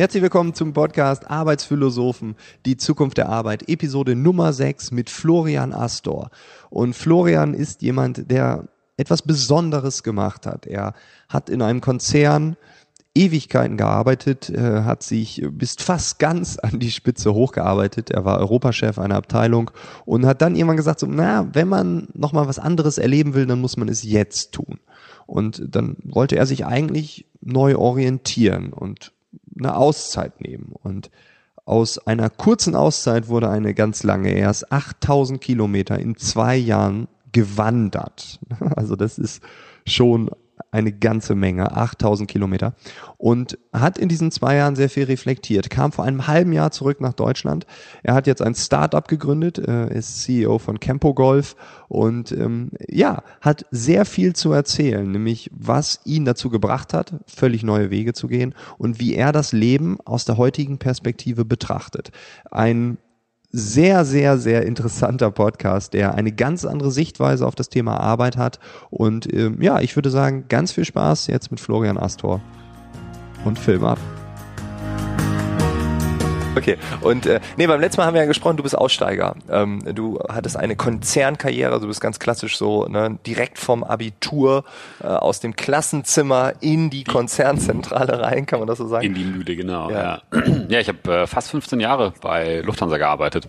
Herzlich willkommen zum Podcast Arbeitsphilosophen, die Zukunft der Arbeit, Episode Nummer 6 mit Florian Astor. Und Florian ist jemand, der etwas Besonderes gemacht hat. Er hat in einem Konzern Ewigkeiten gearbeitet, äh, hat sich bis fast ganz an die Spitze hochgearbeitet. Er war Europachef einer Abteilung und hat dann irgendwann gesagt, so, na, wenn man nochmal was anderes erleben will, dann muss man es jetzt tun. Und dann wollte er sich eigentlich neu orientieren und eine Auszeit nehmen. Und aus einer kurzen Auszeit wurde eine ganz lange. Er ist 8000 Kilometer in zwei Jahren gewandert. Also das ist schon eine ganze Menge, 8000 Kilometer und hat in diesen zwei Jahren sehr viel reflektiert, kam vor einem halben Jahr zurück nach Deutschland. Er hat jetzt ein Startup gegründet, äh, ist CEO von Campo Golf und ähm, ja, hat sehr viel zu erzählen, nämlich was ihn dazu gebracht hat, völlig neue Wege zu gehen und wie er das Leben aus der heutigen Perspektive betrachtet. Ein sehr, sehr, sehr interessanter Podcast, der eine ganz andere Sichtweise auf das Thema Arbeit hat. Und ähm, ja, ich würde sagen, ganz viel Spaß jetzt mit Florian Astor und Film ab. Okay, und äh, nee, beim letzten Mal haben wir ja gesprochen, du bist Aussteiger. Ähm, du hattest eine Konzernkarriere, also du bist ganz klassisch so ne, direkt vom Abitur äh, aus dem Klassenzimmer in die Konzernzentrale rein, kann man das so sagen? In die Mühle, genau. Ja, ja. ja ich habe äh, fast 15 Jahre bei Lufthansa gearbeitet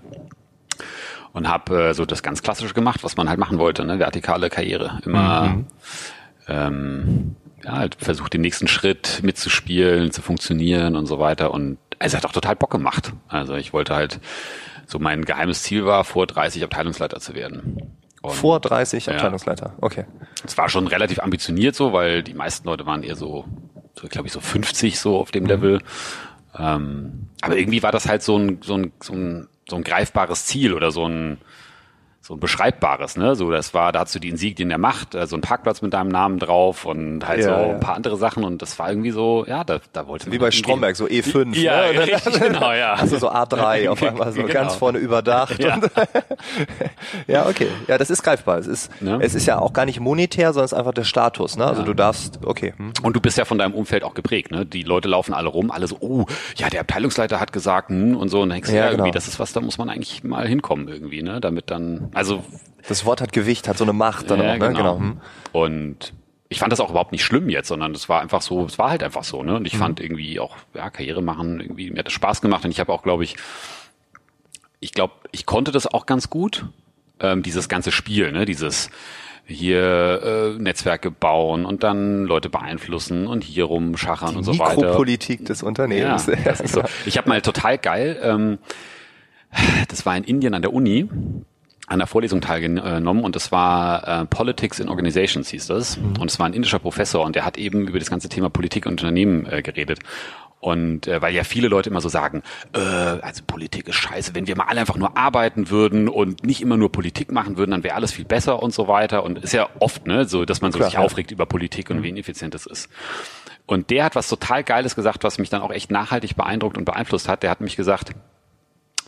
und habe äh, so das ganz klassische gemacht, was man halt machen wollte, ne? vertikale Karriere. Immer mhm. ähm, ja, halt versucht den nächsten Schritt mitzuspielen, zu funktionieren und so weiter und es hat auch total Bock gemacht. Also ich wollte halt, so mein geheimes Ziel war, vor 30 Abteilungsleiter zu werden. Und, vor 30 Abteilungsleiter, ja. okay. Es war schon relativ ambitioniert so, weil die meisten Leute waren eher so, so glaube ich, so 50 so auf dem mhm. Level. Ähm, aber irgendwie war das halt so ein, so ein, so ein, so ein greifbares Ziel oder so ein, so ein beschreibbares, ne? So, das war, da hast du die Insignien der Macht, äh, so ein Parkplatz mit deinem Namen drauf und halt ja, so ein paar andere Sachen und das war irgendwie so, ja, da, da wollte man. Wie bei Stromberg, so E5. Ja, ne? richtig, genau, ja. Also so A3 auf einmal so genau. ganz vorne überdacht. Ja. ja, okay. Ja, das ist greifbar. Es ist, ne? es ist ja auch gar nicht monetär, sondern es ist einfach der Status, ne? Also ja. du darfst, okay. Hm. Und du bist ja von deinem Umfeld auch geprägt, ne? Die Leute laufen alle rum, alle so, oh, ja, der Abteilungsleiter hat gesagt, hm, und so, und dann denkst du, ja, ja genau. irgendwie, das ist was, da muss man eigentlich mal hinkommen irgendwie, ne? Damit dann, also das Wort hat Gewicht, hat so eine Macht dann ja, auch, ne? Genau. genau. Hm. Und ich fand das auch überhaupt nicht schlimm jetzt, sondern es war einfach so, es war halt einfach so, ne? Und ich mhm. fand irgendwie auch, ja, Karriere machen, irgendwie, mir hat das Spaß gemacht und ich habe auch, glaube ich, ich glaube, ich konnte das auch ganz gut, ähm, dieses ganze Spiel, ne? Dieses hier äh, Netzwerke bauen und dann Leute beeinflussen und hier rumschachern Die und so weiter. Mikropolitik des Unternehmens. Ja, das ist so. Ich habe mal total geil, ähm, das war in Indien an der Uni, an der Vorlesung teilgenommen und das war äh, Politics in Organizations hieß das. Mhm. Und es war ein indischer Professor und der hat eben über das ganze Thema Politik und Unternehmen äh, geredet. Und äh, weil ja viele Leute immer so sagen, äh, also Politik ist scheiße, wenn wir mal alle einfach nur arbeiten würden und nicht immer nur Politik machen würden, dann wäre alles viel besser und so weiter. Und ist ja oft, ne, so, dass man so Klar, sich ja. aufregt über Politik und mhm. wie ineffizient es ist. Und der hat was total Geiles gesagt, was mich dann auch echt nachhaltig beeindruckt und beeinflusst hat. Der hat mich gesagt,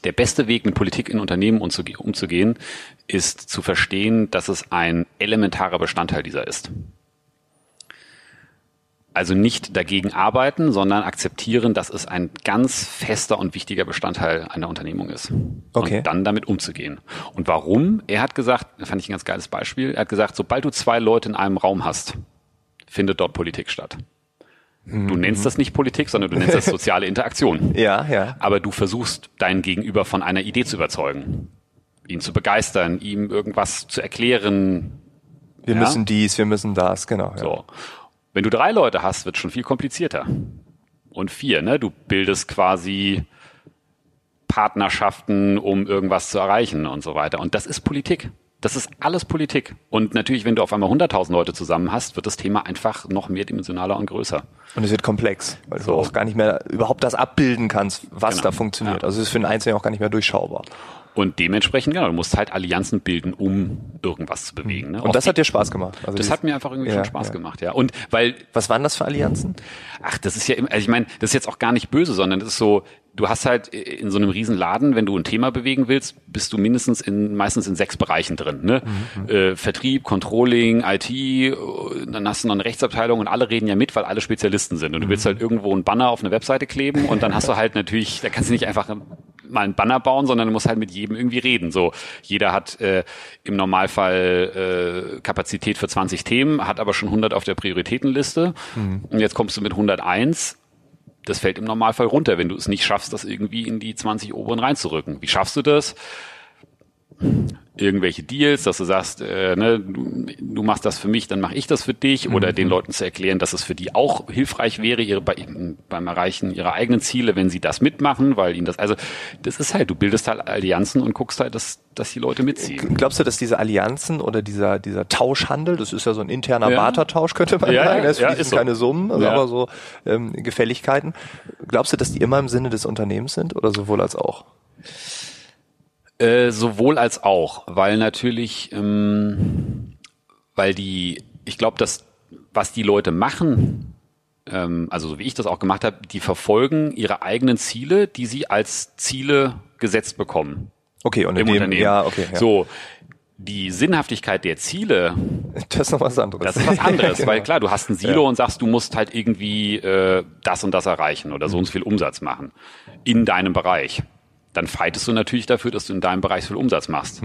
der beste Weg, mit Politik in Unternehmen umzugehen, ist zu verstehen, dass es ein elementarer Bestandteil dieser ist. Also nicht dagegen arbeiten, sondern akzeptieren, dass es ein ganz fester und wichtiger Bestandteil einer Unternehmung ist. Okay. Und dann damit umzugehen. Und warum? Er hat gesagt, da fand ich ein ganz geiles Beispiel, er hat gesagt, sobald du zwei Leute in einem Raum hast, findet dort Politik statt. Du mhm. nennst das nicht Politik, sondern du nennst das soziale Interaktion. ja, ja. Aber du versuchst deinen Gegenüber von einer Idee zu überzeugen, ihn zu begeistern, ihm irgendwas zu erklären. Wir ja? müssen dies, wir müssen das, genau. Ja. So. Wenn du drei Leute hast, wird es schon viel komplizierter. Und vier, ne? Du bildest quasi Partnerschaften, um irgendwas zu erreichen und so weiter. Und das ist Politik. Das ist alles Politik. Und natürlich, wenn du auf einmal 100.000 Leute zusammen hast, wird das Thema einfach noch mehrdimensionaler und größer. Und es wird komplex, weil so. du auch gar nicht mehr überhaupt das abbilden kannst, was genau. da funktioniert. Ja. Also es ist für den Einzelnen auch gar nicht mehr durchschaubar. Und dementsprechend, genau, du musst halt Allianzen bilden, um irgendwas zu bewegen. Ne? Und Auch das hat dir Spaß gemacht. Also das hat mir einfach irgendwie Ja, schon Spaß ja. gemacht, ja. Und weil Was waren das für Allianzen? Ach, das ist ja, immer- also ich meine, das ist jetzt auch gar nicht böse, sondern das ist so, du hast halt in so einem riesen Laden, wenn du ein Thema bewegen willst, bist du mindestens in, meistens in sechs Bereichen drin, ne? Äh, Vertrieb, Controlling, IT, äh, dann hast du noch eine Rechtsabteilung und alle reden ja mit, weil alle Spezialisten sind. Und du willst halt irgendwo einen Banner auf eine Webseite kleben und dann hast du halt natürlich, da kannst du nicht einfach mal einen Banner bauen, sondern du musst halt mit jedem irgendwie reden. So, jeder hat äh, im Normalfall äh, Kapazität für 20 Themen, hat aber schon 100 auf der Prioritätenliste. Und jetzt kommst du mit 101 das fällt im Normalfall runter, wenn du es nicht schaffst, das irgendwie in die 20 oberen reinzurücken. Wie schaffst du das? Irgendwelche Deals, dass du sagst, äh, ne, du, du machst das für mich, dann mache ich das für dich, oder den Leuten zu erklären, dass es für die auch hilfreich wäre, ihre, bei, beim Erreichen ihrer eigenen Ziele, wenn sie das mitmachen, weil ihnen das, also das ist halt, du bildest halt Allianzen und guckst halt, dass, dass die Leute mitziehen. Glaubst du, dass diese Allianzen oder dieser, dieser Tauschhandel, das ist ja so ein interner Ja. Bartertausch, könnte man Ja, sagen, es ja, fließen ist so. keine Summen, also Ja. aber so ähm, Gefälligkeiten. Glaubst du, dass die immer im Sinne des Unternehmens sind oder sowohl als auch? Äh, sowohl als auch, weil natürlich, ähm, weil die, ich glaube, dass was die Leute machen, ähm, also so wie ich das auch gemacht habe, die verfolgen ihre eigenen Ziele, die sie als Ziele gesetzt bekommen Okay, und in im dem, Unternehmen. ja, okay, ja. So, die Sinnhaftigkeit der Ziele, das ist noch was anderes. das ist was anderes, Genau. weil klar, du hast ein Silo und sagst, du musst halt irgendwie äh, das und das erreichen oder so und so viel Umsatz machen in deinem Bereich. Dann fightest du natürlich dafür, dass du in deinem Bereich viel Umsatz machst.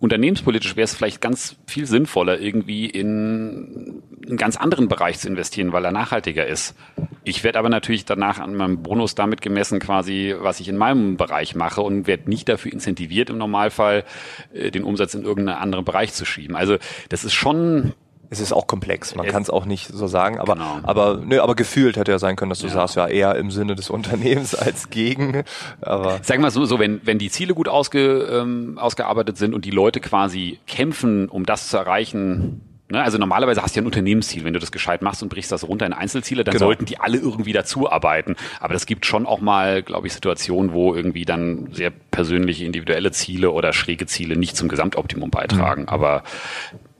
Unternehmenspolitisch wäre es vielleicht ganz viel sinnvoller, irgendwie in einen ganz anderen Bereich zu investieren, weil er nachhaltiger ist. Ich werde aber natürlich danach an meinem Bonus damit gemessen, quasi, was ich in meinem Bereich mache und werde nicht dafür incentiviert, im Normalfall äh, den Umsatz in irgendeinen anderen Bereich zu schieben. Also das ist schon Es ist auch komplex, man kann es auch nicht so sagen, aber, Genau. aber, nö, aber gefühlt hätte ja sein können, dass du Ja. sagst, ja, eher im Sinne des Unternehmens als gegen, aber Sagen wir so, so wenn, wenn die Ziele gut ausge, ähm, ausgearbeitet sind und die Leute quasi kämpfen, um das zu erreichen, ne? also normalerweise hast du ja ein Unternehmensziel, wenn du das gescheit machst und brichst das runter in Einzelziele, dann Genau. sollten die alle irgendwie dazuarbeiten. Aber das gibt schon auch mal, glaube ich, Situationen, wo irgendwie dann sehr persönliche, individuelle Ziele oder schräge Ziele nicht zum Gesamtoptimum beitragen. Aber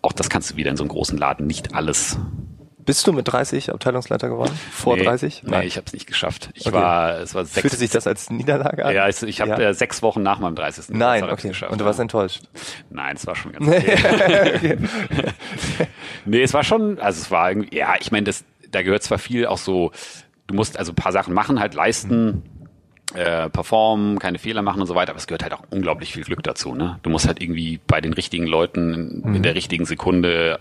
auch das kannst du wieder in so einem großen Laden nicht alles. bist du mit 30 Abteilungsleiter geworden? Vor nee, 30? Nee, ich habe es nicht geschafft. Ich Okay. war, es war sechs. Fühlte sich das als Niederlage an? ja, ich, ich habe Ja. äh, sechs Wochen nach meinem 30. Nein, okay. geschafft, Und du ja. warst enttäuscht. Nein, es war schon ganz okay. nee, es war schon, also es war irgendwie, ja, ich meine, das, da gehört zwar viel auch so, du musst also ein paar Sachen machen, halt leisten, äh, performen, keine Fehler machen und so weiter, aber es gehört halt auch unglaublich viel Glück dazu, ne? Du musst halt irgendwie bei den richtigen Leuten in, in der richtigen Sekunde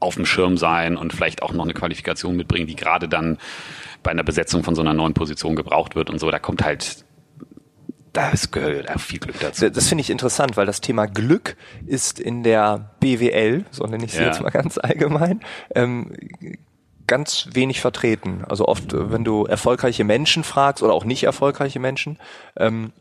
auf dem Schirm sein und vielleicht auch noch eine Qualifikation mitbringen, die gerade dann bei einer Besetzung von so einer neuen Position gebraucht wird und so. Da kommt halt, da ist, gehört auch viel Glück dazu. Das, das finde ich interessant, weil das Thema Glück ist in der BWL, so nenne ich sie Ja. jetzt mal ganz allgemein, ähm, ganz wenig vertreten. Also oft, äh, wenn du erfolgreiche Menschen fragst oder auch nicht erfolgreiche Menschen, ähm,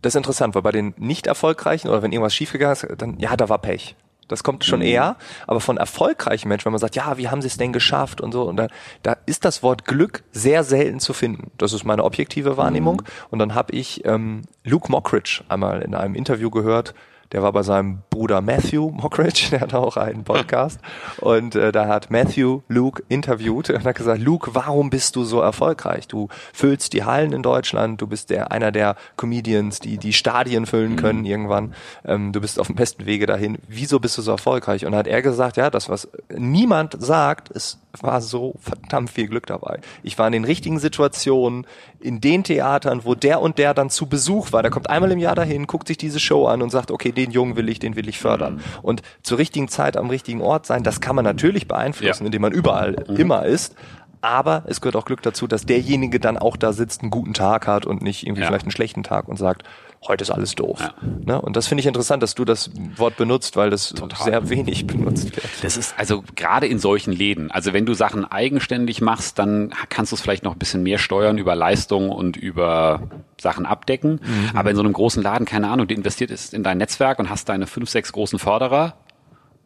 das ist interessant, weil bei den nicht erfolgreichen oder wenn irgendwas schiefgegangen ist, dann ja, da war Pech. Das kommt schon eher, aber von erfolgreichen Menschen, wenn man sagt, ja, wie haben sie es denn geschafft und so, und da, da ist das Wort Glück sehr selten zu finden. Das ist meine objektive Wahrnehmung. Und dann habe ich ähm, Luke Mockridge einmal in einem Interview gehört, der war bei seinem Bruder Matthew Mockridge, der hat auch einen Podcast. Und äh, da hat Matthew Luke interviewt und hat gesagt, Luke, warum bist du so erfolgreich? Du füllst die Hallen in Deutschland, du bist der einer der Comedians, die die Stadien füllen können irgendwann. Ähm, du bist auf dem besten Wege dahin. Wieso bist du so erfolgreich? Und hat er gesagt, ja, das, was niemand sagt, es war so verdammt viel Glück dabei. Ich war in den richtigen Situationen, in den Theatern, wo der und der dann zu Besuch war. Der kommt einmal im Jahr dahin, guckt sich diese Show an und sagt, okay, den Jungen will ich, den will ich fördern. Und zur richtigen Zeit am richtigen Ort sein, das kann man natürlich beeinflussen, Ja. indem man überall immer ist. Aber es gehört auch Glück dazu, dass derjenige dann auch da sitzt, einen guten Tag hat und nicht irgendwie Ja. vielleicht einen schlechten Tag und sagt, heute ist alles doof. Ja. Ne? Und das finde ich interessant, dass du das Wort benutzt, weil das Total. sehr wenig benutzt wird. Das ist also gerade in solchen Läden. Also wenn du Sachen eigenständig machst, dann kannst du es vielleicht noch ein bisschen mehr steuern über Leistung und über Sachen abdecken. Aber in so einem großen Laden, keine Ahnung, du investierst in dein Netzwerk und hast deine fünf, sechs großen Förderer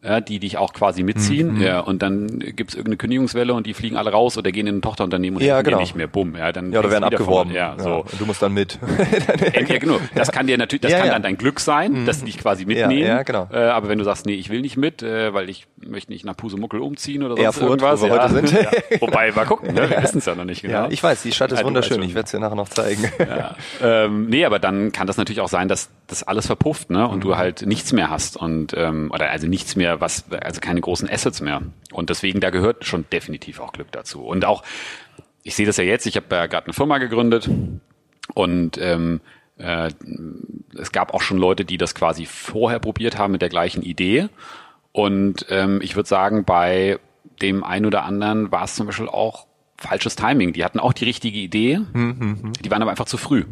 ja, die dich auch quasi mitziehen. Mhm. Ja, und dann gibt's irgendeine Kündigungswelle und die fliegen alle raus oder gehen in ein Tochterunternehmen und Ja, genau. nicht mehr. Bumm. Ja, dann Ja, oder werden wieder von- abgeworben. Ja, so. Und du musst dann mit. Ja, genau. Das kann dir natürlich, das Ja, kann ja. dann dein Glück sein, dass die dich quasi mitnehmen. ja, genau. Äh, aber wenn du sagst, nee, ich will nicht mit, äh, weil ich möchte nicht nach Pusemuckel umziehen oder sonst Erfurt, irgendwas. wo wir ja. heute sind. Ja. Wobei, mal gucken, ne? wir wissen es ja noch nicht genau. Ja, ich weiß, die Stadt ist Ja, wunderschön. Ich werde es dir nachher noch zeigen. Ja. Ähm, nee, aber dann kann das natürlich auch sein, dass das alles verpufft, ne? Und du halt nichts mehr hast und ähm, oder also nichts mehr, was also keine großen Assets mehr. Und deswegen da gehört schon definitiv auch Glück dazu. Und auch ich sehe das ja jetzt. Ich habe ja gerade eine Firma gegründet und ähm, äh, es gab auch schon Leute, die das quasi vorher probiert haben mit der gleichen Idee. Und ähm, ich würde sagen, bei dem einen oder anderen war es zum Beispiel auch falsches Timing. Die hatten auch die richtige Idee, die waren aber einfach zu früh.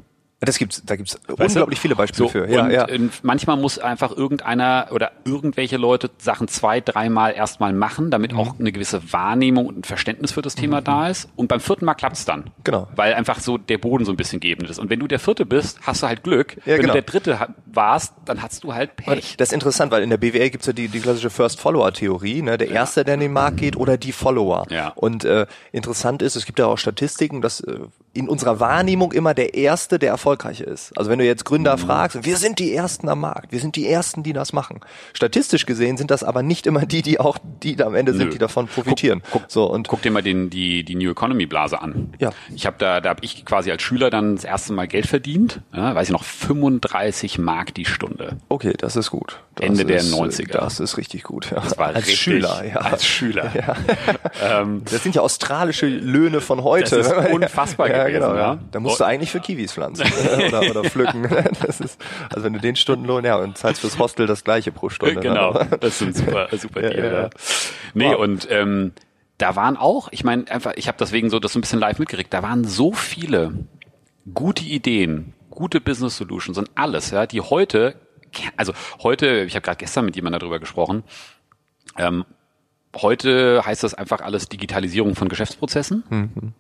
Das gibt's, da gibt's Weißt du? unglaublich viele Beispiele So, für. Ja, und ja. äh, manchmal muss einfach irgendeiner oder irgendwelche Leute Sachen zwei, dreimal erstmal machen, damit Mhm. auch eine gewisse Wahrnehmung und ein Verständnis für das Thema da ist. Und beim vierten Mal klappt's dann. Genau. Weil einfach so der Boden so ein bisschen geebnet ist. Und wenn du der vierte bist, hast du halt Glück. Ja, wenn genau. du der dritte warst, dann hast du halt Pech. Das ist interessant, weil in der BWL gibt's ja die, die klassische First-Follower-Theorie, ne? der Erste, der in den Markt geht oder die Follower. Ja. Und äh, interessant ist, es gibt ja auch Statistiken, dass äh, in unserer Wahrnehmung immer der Erste der Erfolgreiche ist. Also wenn du jetzt Gründer Mhm. fragst, wir sind die Ersten am Markt, wir sind die Ersten, die das machen. Statistisch gesehen sind das aber nicht immer die, die auch, die am Ende sind, Nö. die davon profitieren. guck- so und Guck dir mal den, die, die New Economy Blase an. Ja. Ich habe da, da habe ich quasi als Schüler dann das erste Mal Geld verdient. Ja, weiß ich noch, 35 Mark die Stunde. okay, das ist gut. Das Ende der ist, äh, 90er. Das ist richtig gut. Ja. Das war als richtig, Schüler, ja. Als Schüler. Ähm, Das sind ja australische Löhne von heute. Das ist unfassbar ja, gewesen, genau, ja. Da musst du eigentlich für Kiwis pflanzen äh, oder, oder pflücken. Das ist, also wenn du den Stundenlohn, ja, und zahlst fürs Hostel das gleiche pro Stunde. genau, Ne? das sind super, super Ja, Deal. ja, ja. Ja. Nee, Wow. und ähm, da waren auch, ich meine, einfach, ich habe deswegen so das so ein bisschen live mitgekriegt, da waren so viele gute Ideen, gute Business Solutions und alles, ja, die heute, also heute, ich habe gerade gestern mit jemandem darüber gesprochen, ähm, Heute heißt das einfach alles Digitalisierung von Geschäftsprozessen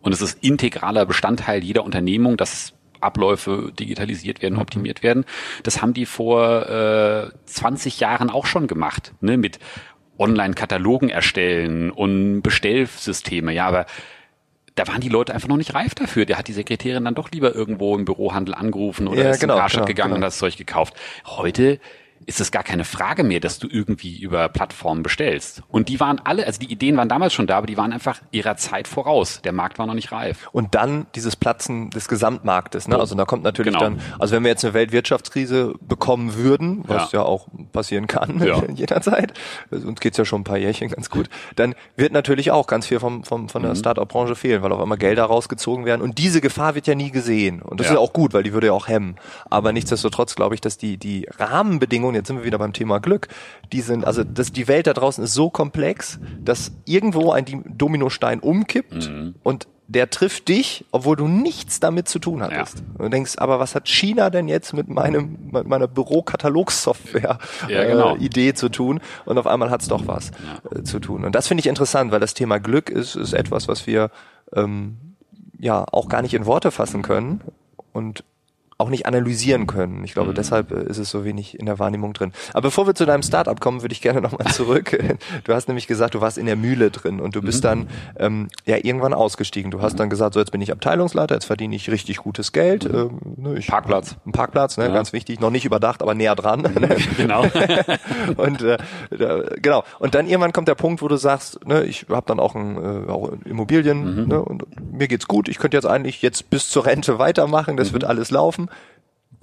und es ist integraler Bestandteil jeder Unternehmung, dass Abläufe digitalisiert werden, optimiert werden. Das haben die vor äh, 20 Jahren auch schon gemacht, ne, mit Online-Katalogen erstellen und Bestellsysteme. Ja, aber da waren die Leute einfach noch nicht reif dafür. Der hat die Sekretärin dann doch lieber irgendwo im Bürohandel angerufen oder Ja, ist genau, in Karstadt genau, gegangen genau. und hat das Zeug gekauft. Heute ist es gar keine Frage mehr, dass du irgendwie über Plattformen bestellst. Und die waren alle, also die Ideen waren damals schon da, aber die waren einfach ihrer Zeit voraus. Der Markt war noch nicht reif. Und dann dieses Platzen des Gesamtmarktes. Ne? So. Also da kommt natürlich Genau. dann, also wenn wir jetzt eine Weltwirtschaftskrise bekommen würden, was ja, Ja. auch passieren kann Ja. jederzeit, also uns geht's ja schon ein paar Jährchen ganz gut, dann wird natürlich auch ganz viel vom, vom, von der Mhm. Start-up-Branche fehlen, weil auf einmal Gelder rausgezogen werden. Und diese Gefahr wird ja nie gesehen. Und das Ja. ist auch gut, weil die würde ja auch hemmen. Aber nichtsdestotrotz glaube ich, dass die, die Rahmenbedingungen, jetzt sind wir wieder beim Thema Glück, die sind, also dass die Welt da draußen ist so komplex, dass irgendwo ein Dominostein umkippt Mhm. und der trifft dich, obwohl du nichts damit zu tun hattest. Und du denkst, aber was hat China denn jetzt mit meinem, mit meiner Bürokatalogsoftware Ja, genau. äh, Idee zu tun? Und auf einmal hat's doch was äh, zu tun. Und das finde ich interessant, weil das Thema Glück ist, ist etwas, was wir ähm, ja auch gar nicht in Worte fassen können und auch nicht analysieren können. Ich Mhm. glaube, deshalb äh, ist es so wenig in der Wahrnehmung drin. Aber bevor wir zu deinem Startup kommen, würde ich gerne nochmal zurück. Du hast nämlich gesagt, du warst in der Mühle drin und du bist Mhm. dann ähm, ja irgendwann ausgestiegen. Du hast dann gesagt, so jetzt bin ich Abteilungsleiter, jetzt verdiene ich richtig gutes Geld. Ähm, ne, ich, Mhm. Parkplatz. Ein Parkplatz, ne, Ja. ganz wichtig, noch nicht überdacht, aber näher dran. Genau. und äh, genau. Und dann irgendwann kommt der Punkt, wo du sagst, ne, ich habe dann auch, ein, äh, auch Immobilien Mhm. ne, und mir geht's gut. Ich könnte jetzt eigentlich jetzt bis zur Rente weitermachen. Das wird Mhm. alles laufen.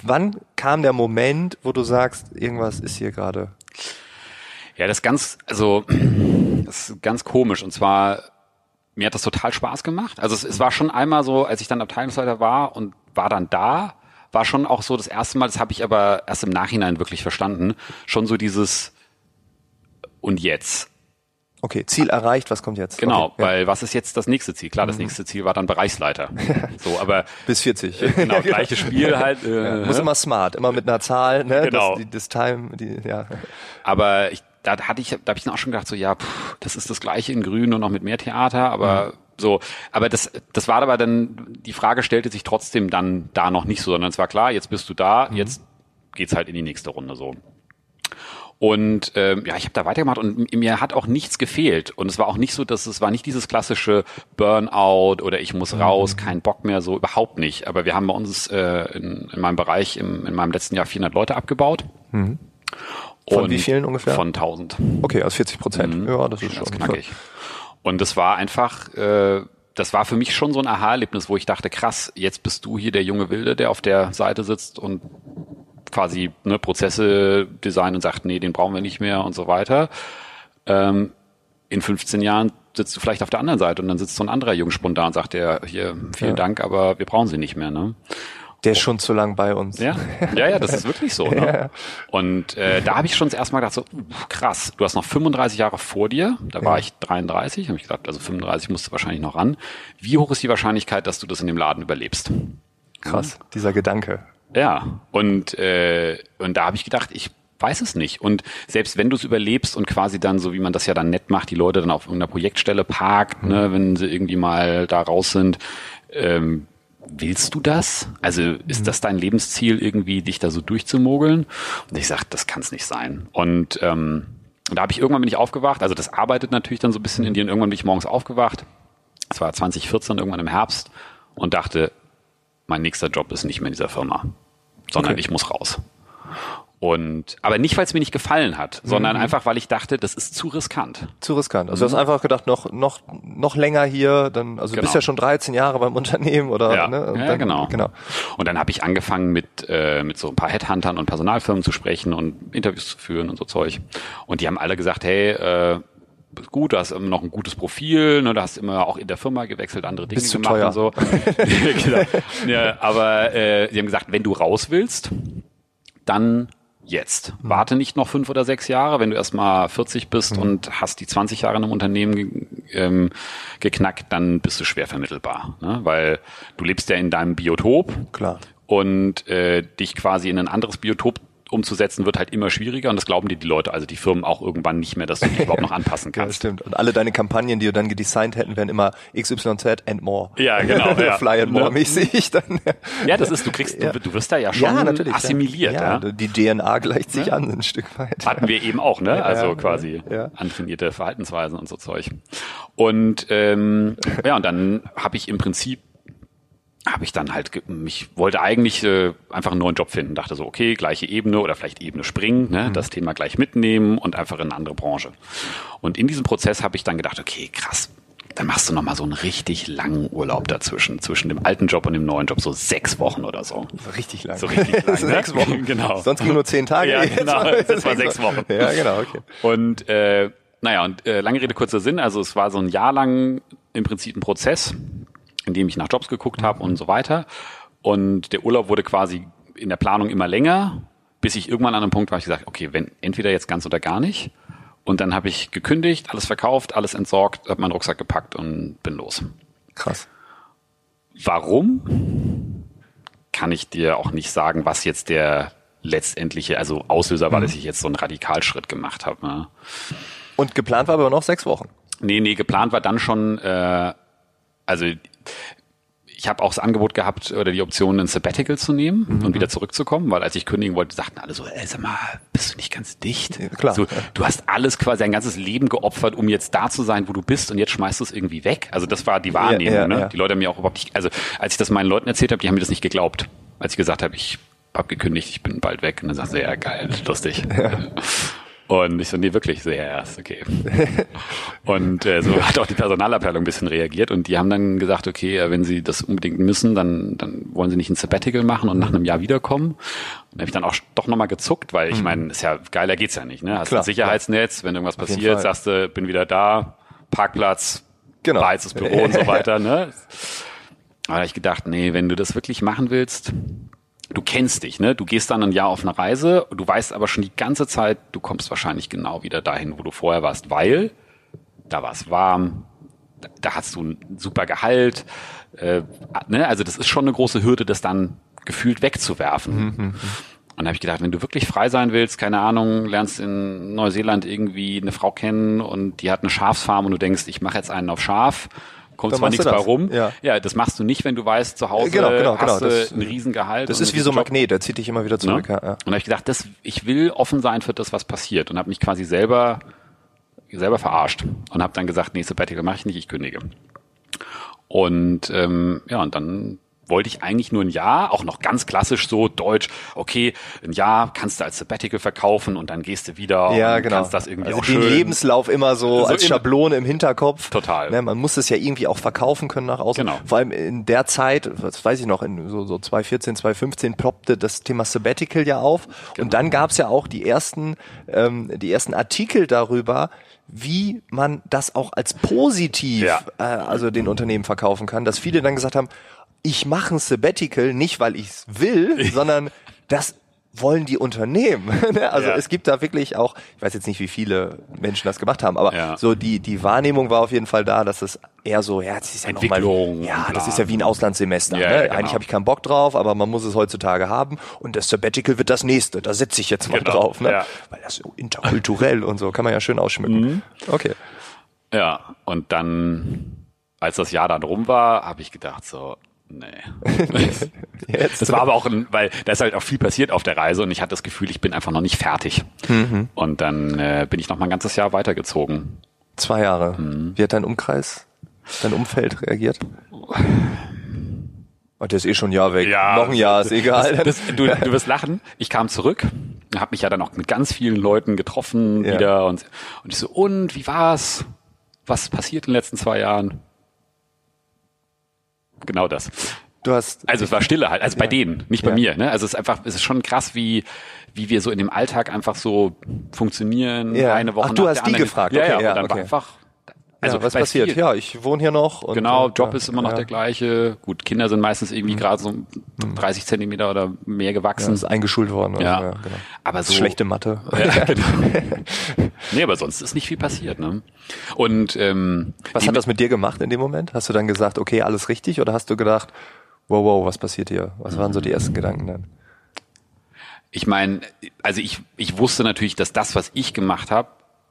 Wann kam der Moment, wo du sagst, irgendwas ist hier gerade? Ja, das ist ganz, also das ist ganz komisch. Und zwar, mir hat das total Spaß gemacht. Also es, es war schon einmal so, als ich dann Abteilungsleiter war und war dann da, war schon auch so das erste Mal, das habe ich aber erst im Nachhinein wirklich verstanden, schon so dieses und jetzt. Okay, Ziel erreicht, was kommt jetzt? Genau, okay, ja. Mhm. weil was ist jetzt das nächste Ziel? Klar, das nächste Ziel war dann Bereichsleiter. so, aber bis 40. genau, gleiches Spiel halt. Äh, Muss immer smart, immer mit einer Zahl, ne? Genau. Das, die, das Time, die, ja. Aber ich, da hatte ich, da habe ich dann auch schon gedacht, so ja, pff, das ist das Gleiche in Grün, nur noch mit mehr Theater, aber so, aber das, das war aber dann, die Frage stellte sich trotzdem dann da noch nicht so, sondern es war klar, jetzt bist du da, jetzt geht's halt in die nächste Runde so. Und ähm, ja, ich habe da weitergemacht und mir hat auch nichts gefehlt. Und es war auch nicht so, dass es war nicht dieses klassische Burnout oder ich muss raus, mhm. kein Bock mehr, so überhaupt nicht. Aber wir haben bei uns äh, in, in meinem Bereich im, in meinem letzten Jahr 400 Leute abgebaut. Mhm. Von wie vielen ungefähr? Von 1000. Okay, also 40 Prozent. Mhm. Ja, das ist schon knackig. Und das war einfach, äh, das war für mich schon so ein Aha-Erlebnis, wo ich dachte, krass, jetzt bist du hier der junge Wilde, der auf der Seite sitzt und quasi ne, Prozesse designen und sagt, nee, den brauchen wir nicht mehr und so weiter. Ähm, in 15 Jahren sitzt du vielleicht auf der anderen Seite und dann sitzt so ein anderer Jungspund da und sagt, der hier, vielen ja. Dank, aber wir brauchen sie nicht mehr. Ne? Der ist schon zu lang bei uns. Ja, ja, ja das ist wirklich so. Ne? Ja. Und äh, da habe ich schon das erste Mal gedacht, so krass, du hast noch 35 Jahre vor dir. Da war ja. ich 33, habe ich gesagt, also 35 musst du wahrscheinlich noch ran. Wie hoch ist die Wahrscheinlichkeit, dass du das in dem Laden überlebst? Krass, mhm. dieser Gedanke. Ja, und, äh, und da habe ich gedacht, ich weiß es nicht. Und selbst wenn du es überlebst und quasi dann, so wie man das ja dann nett macht, die Leute dann auf irgendeiner Projektstelle parkt, ne, wenn sie irgendwie mal da raus sind, ähm, willst du das? Also ist mhm. das dein Lebensziel, irgendwie dich da so durchzumogeln? Und ich sag, das kann es nicht sein. Und ähm, da habe ich irgendwann bin ich aufgewacht, also das arbeitet natürlich dann so ein bisschen in dir und irgendwann bin ich morgens aufgewacht. Es war 2014, irgendwann im Herbst und dachte, mein nächster Job ist nicht mehr in dieser Firma sondern okay. ich muss raus. Und aber nicht, weil es mir nicht gefallen hat, sondern mhm. einfach, weil ich dachte, das ist zu riskant. Zu riskant. Also mhm. du hast einfach gedacht, noch noch noch länger hier, dann also genau. du bist genau. ja schon 13 Jahre beim Unternehmen oder ja, ne? ja dann, genau. genau. Und dann habe ich angefangen mit äh, mit so ein paar Headhuntern und Personalfirmen zu sprechen und Interviews zu führen und so Zeug. Und die haben alle gesagt, hey, äh, gut, du hast immer noch ein gutes Profil, ne, du hast immer auch in der Firma gewechselt, andere Dinge Bist gemacht und so. genau. ja, aber äh, sie haben gesagt, wenn du raus willst, dann jetzt. Mhm. Warte nicht noch fünf oder sechs Jahre, wenn du erstmal 40 bist mhm. und hast die 20 Jahre in einem Unternehmen ähm, geknackt, dann bist du schwer vermittelbar. Ne? Weil du lebst ja in deinem Biotop. Klar. Und äh, dich quasi in ein anderes Biotop umzusetzen, wird halt immer schwieriger und das glauben dir die Leute, also die Firmen auch irgendwann nicht mehr, dass du dich überhaupt noch anpassen kannst. Ja, stimmt. Und alle deine Kampagnen, die du dann gedesignt hätten, wären immer XYZ and more. Ja, genau. ja. Fly and more mäßig dann. Ja, das ist, du kriegst, du, du wirst da ja schon ja, assimiliert. Ja. ja. Die DNA gleicht sich an ein Stück weit. Hatten wir eben auch, ne? Also quasi antrainierte Verhaltensweisen und so Zeug. Und ähm, ja, und dann habe ich im Prinzip habe ich dann halt, mich wollte eigentlich äh, einfach einen neuen Job finden, dachte so, okay, gleiche Ebene oder vielleicht Ebene springen, ne, mhm. das Thema gleich mitnehmen und einfach in eine andere Branche. Und in diesem Prozess habe ich dann gedacht, okay, krass, dann machst du nochmal so einen richtig langen Urlaub dazwischen, zwischen dem alten Job und dem neuen Job, so sechs Wochen oder so. Richtig lang. So richtig lang. sechs ne? Wochen. genau. Sonst nur zehn Tage. Ja, genau. Das war sechs Wochen. Ja, genau, okay. Und äh, naja, und äh, lange Rede, kurzer Sinn, also es war so ein Jahr lang im Prinzip ein Prozess in dem ich nach Jobs geguckt habe und so weiter. Und der Urlaub wurde quasi in der Planung immer länger, bis ich irgendwann an einem Punkt war, ich gesagt, okay, wenn entweder jetzt ganz oder gar nicht. Und dann habe ich gekündigt, alles verkauft, alles entsorgt, habe meinen Rucksack gepackt und bin los. Krass. Warum? Kann ich dir auch nicht sagen, was jetzt der letztendliche, also Auslöser war, mhm. dass ich jetzt so einen Radikalschritt gemacht habe. Ne? Und geplant war aber noch sechs Wochen. Nee, nee, geplant war dann schon, äh, also ich habe auch das Angebot gehabt oder die Option, ein Sabbatical zu nehmen mhm. und wieder zurückzukommen, weil als ich kündigen wollte, sagten alle so, ey, sag mal, bist du nicht ganz dicht? Ja, klar. So, du hast alles quasi ein ganzes Leben geopfert, um jetzt da zu sein, wo du bist und jetzt schmeißt du es irgendwie weg. Also das war die Wahrnehmung. Ja, ja, ne? Die Leute haben mir auch überhaupt nicht, also als ich das meinen Leuten erzählt habe, die haben mir das nicht geglaubt. Als ich gesagt habe, ich habe gekündigt, ich bin bald weg. Und dann sagten sie, ja geil, lustig. Und ich so, nee, wirklich, ja, ist okay. und äh, so hat auch die Personalabteilung ein bisschen reagiert und die haben dann gesagt, okay, äh, wenn sie das unbedingt müssen, dann, dann wollen sie nicht ein Sabbatical machen und nach einem Jahr wiederkommen. Und da habe ich dann auch doch nochmal gezuckt, weil ich mhm. meine, ist ja geiler geht's ja nicht. Ne? Hast Klar, ein Sicherheitsnetz, wenn irgendwas passiert, sagst du, bin wieder da, Parkplatz, genau. beheiztes Büro und so weiter. Ne? Aber ich gedacht, nee, wenn du das wirklich machen willst, du kennst dich, ne? Du gehst dann ein Jahr auf eine Reise, du weißt aber schon die ganze Zeit, du kommst wahrscheinlich genau wieder dahin, wo du vorher warst, weil da war es warm, da, da hast du ein super Gehalt, äh, ne? Also das ist schon eine große Hürde, das dann gefühlt wegzuwerfen. Mhm. mhm. Und da habe ich gedacht, wenn du wirklich frei sein willst, keine Ahnung, lernst in Neuseeland irgendwie eine Frau kennen und die hat eine Schafsfarm und du denkst, ich mache jetzt einen auf Schaf, kommt Dann zwar nichts bei rum. Ja. ja, das machst du nicht, wenn du weißt, zu Hause Genau, genau, hast genau. du ein Riesengehalt. Das ist wie so ein. Magnet, der zieht dich immer wieder zurück. Ne? Ja, ja. Und da habe ich gedacht, das, ich will offen sein für das, was passiert und habe mich quasi selber selber verarscht und habe dann gesagt, nee, Sabbatical mache ich nicht, ich kündige. Und ähm, ja, und dann wollte ich eigentlich nur ein Jahr, auch noch ganz klassisch so deutsch, okay, ein Jahr kannst du als Sabbatical verkaufen und dann gehst du wieder Ja, und genau. kannst das irgendwie also auch den schön. Lebenslauf immer so, So als Schablone im Hinterkopf. Total. Ne, man muss es ja irgendwie auch verkaufen können nach außen. Genau. Vor allem in der Zeit, was weiß ich noch, in so, so 2014, 2015 ploppte das Thema Sabbatical ja auf. Genau. Und dann gab es ja auch die ersten, ähm, die ersten Artikel darüber, wie man das auch als positiv, Ja. äh, also den Unternehmen verkaufen kann, dass viele dann gesagt haben, ich mache ein Sabbatical nicht, weil ich es will, sondern das wollen die Unternehmen. Ne? also Ja. es gibt da wirklich auch, ich weiß jetzt nicht, wie viele Menschen das gemacht haben, aber Ja. so die, die Wahrnehmung war auf jeden Fall da, dass es eher so, ja, das ist ja noch mal, Entwicklung ja, das ist ja wie ein Auslandssemester. Ja, ne? ja, genau. Eigentlich habe ich keinen Bock drauf, aber man muss es heutzutage haben und das Sabbatical wird das nächste. Da setze ich jetzt mal Genau, drauf, ne? weil das so interkulturell und so kann man ja schön ausschmücken. Mhm. Okay. Ja, und dann, als das Jahr dann rum war, habe ich gedacht so, nee. Jetzt. Das war aber auch, ein, weil da ist halt auch viel passiert auf der Reise und ich hatte das Gefühl, ich bin einfach noch nicht fertig. Mhm. Und dann äh, bin ich noch mal ein ganzes Jahr weitergezogen. Zwei Jahre. Mhm. Wie hat dein Umkreis, dein Umfeld reagiert? Oh, der ist eh schon ein Jahr weg. Noch ein Jahr ist egal. Das, du, du wirst lachen. Ich kam zurück, habe mich ja dann auch mit ganz vielen Leuten getroffen Ja. wieder und, und ich so, und wie war's? Was passiert in den letzten zwei Jahren? Genau das. du hast Also es war Stille halt, also bei Ja. denen, nicht bei Ja. mir. Ne? Also es ist einfach, es ist schon krass, wie wie wir so in dem Alltag einfach so funktionieren. Ja. Eine Woche Ach, du nach hast der die anderen. gefragt. Ja, Okay, ja, ja, und dann okay. war einfach. Also ja, was passiert? vielen- Ja, ich wohne hier noch. Und, Genau, und, Job ja, ist immer noch ja. Mhm. der gleiche. Gut, Kinder sind meistens irgendwie gerade so 30 Zentimeter oder mehr Ja, gewachsen. ist eingeschult worden. Ja. Also, genau. Aber so schlechte Mathe. Ja, genau. nee, aber sonst ist nicht viel passiert. Ne? Und ähm, Was hat das mit dir gemacht in dem Moment? Hast du dann gesagt, okay, alles richtig? Oder hast du gedacht, wow, wow, was passiert hier? Was waren so die ersten Gedanken dann? ich meine, also ich, ich wusste natürlich, dass das, was ich gemacht habe,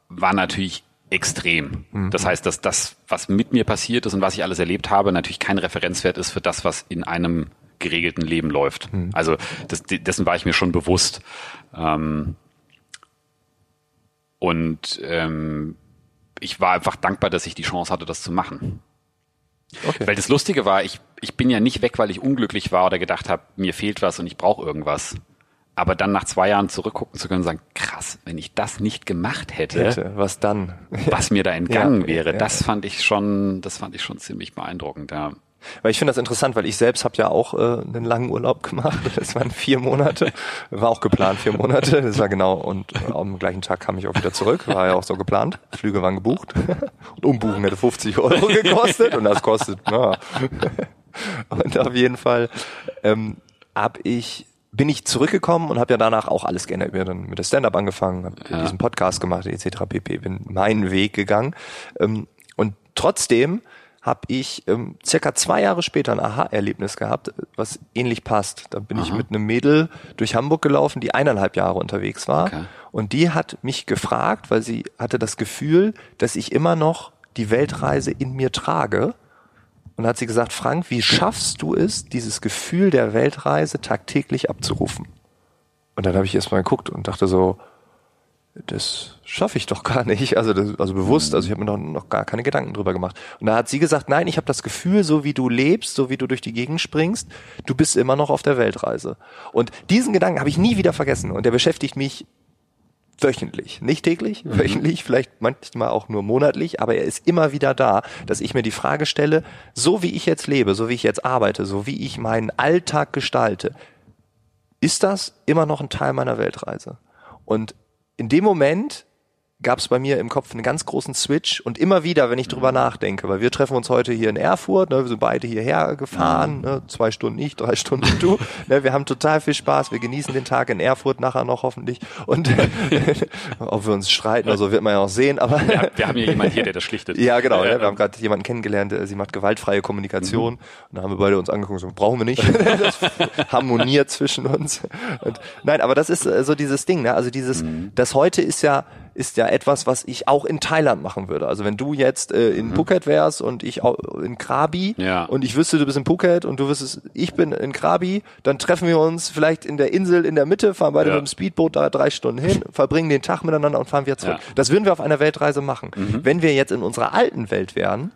war natürlich extrem. Mhm. Das heißt, dass das, was mit mir passiert ist und was ich alles erlebt habe, natürlich kein Referenzwert ist für das, was in einem geregelten Leben läuft. Mhm. Also das, dessen war ich mir schon bewusst. Ähm, und ähm, ich war einfach dankbar, dass ich die Chance hatte, das zu machen. Okay. Weil das Lustige war, ich, ich bin ja nicht weg, weil ich unglücklich war oder gedacht habe, mir fehlt was und ich brauche irgendwas. Aber dann nach zwei Jahren zurückgucken zu können und sagen, krass, wenn ich das nicht gemacht hätte, Hätte, was dann? was mir da entgangen Ja, wäre, ja. das fand ich schon, das fand ich schon ziemlich beeindruckend, ja. Weil ich finde das interessant, weil ich selbst habe ja auch äh, einen langen Urlaub gemacht. Das waren vier Monate. War auch geplant, vier Monate. Das war genau. Und äh, am gleichen Tag kam ich auch wieder zurück. War ja auch so geplant. Flüge waren gebucht. Und umbuchen hätte 50 Euro gekostet. Und das kostet, na. Und auf jeden Fall ähm, hab ich bin ich zurückgekommen und habe ja danach auch alles geändert. Bin dann mit der Stand-up angefangen, habe Ja. diesen Podcast gemacht, etc. pp. Bin meinen Weg gegangen. Ähm, und trotzdem habe ich ähm, circa zwei Jahre später ein Aha-Erlebnis gehabt, was ähnlich passt. Da bin ich Aha. mit einem Mädel durch Hamburg gelaufen, die eineinhalb Jahre unterwegs war. Okay. Und die hat mich gefragt, weil sie hatte das Gefühl, dass ich immer noch die Weltreise in mir trage. Und hat sie gesagt, Frank, wie schaffst du es, dieses Gefühl der Weltreise tagtäglich abzurufen? Und dann habe ich erst mal geguckt und dachte so, das schaffe ich doch gar nicht. Also, das, also bewusst, also ich habe mir noch, noch gar keine Gedanken drüber gemacht. Und da hat sie gesagt, nein, ich habe das Gefühl, so wie du lebst, so wie du durch die Gegend springst, du bist immer noch auf der Weltreise. Und diesen Gedanken habe ich nie wieder vergessen. Und der beschäftigt mich wöchentlich, nicht täglich, wöchentlich, vielleicht manchmal auch nur monatlich, aber er ist immer wieder da, dass ich mir die Frage stelle, so wie ich jetzt lebe, so wie ich jetzt arbeite, so wie ich meinen Alltag gestalte, ist das immer noch ein Teil meiner Weltreise? Und in dem Moment gab es bei mir im Kopf einen ganz großen Switch und immer wieder, wenn ich drüber nachdenke, weil wir treffen uns heute hier in Erfurt, ne, wir sind beide hierher gefahren, ne, zwei Stunden ich, drei Stunden du, ne, wir haben total viel Spaß, wir genießen den Tag in Erfurt nachher noch hoffentlich und ob wir uns streiten oder so, wird man ja auch sehen, aber ja. Wir haben hier jemanden hier, der das schlichtet. ja, genau. Ja, Ja, wir haben gerade jemanden kennengelernt, der, sie macht gewaltfreie Kommunikation. Und da haben wir beide uns angeguckt, so, brauchen wir nicht. das harmoniert zwischen uns. Und, nein, aber das ist äh, so dieses Ding, ne? Also dieses, das heute ist ja ist ja etwas, was ich auch in Thailand machen würde. Also wenn du jetzt äh, in Phuket wärst und ich auch in Krabi Mhm. Ja. und ich wüsste, du bist in Phuket und du wüsstest, ich bin in Krabi, dann treffen wir uns vielleicht in der Insel in der Mitte, fahren beide Ja. mit dem Speedboot da drei Stunden hin, verbringen den Tag miteinander und fahren wieder zurück. Ja. Mhm. Das würden wir auf einer Weltreise machen. Wenn wir jetzt in unserer alten Welt wären,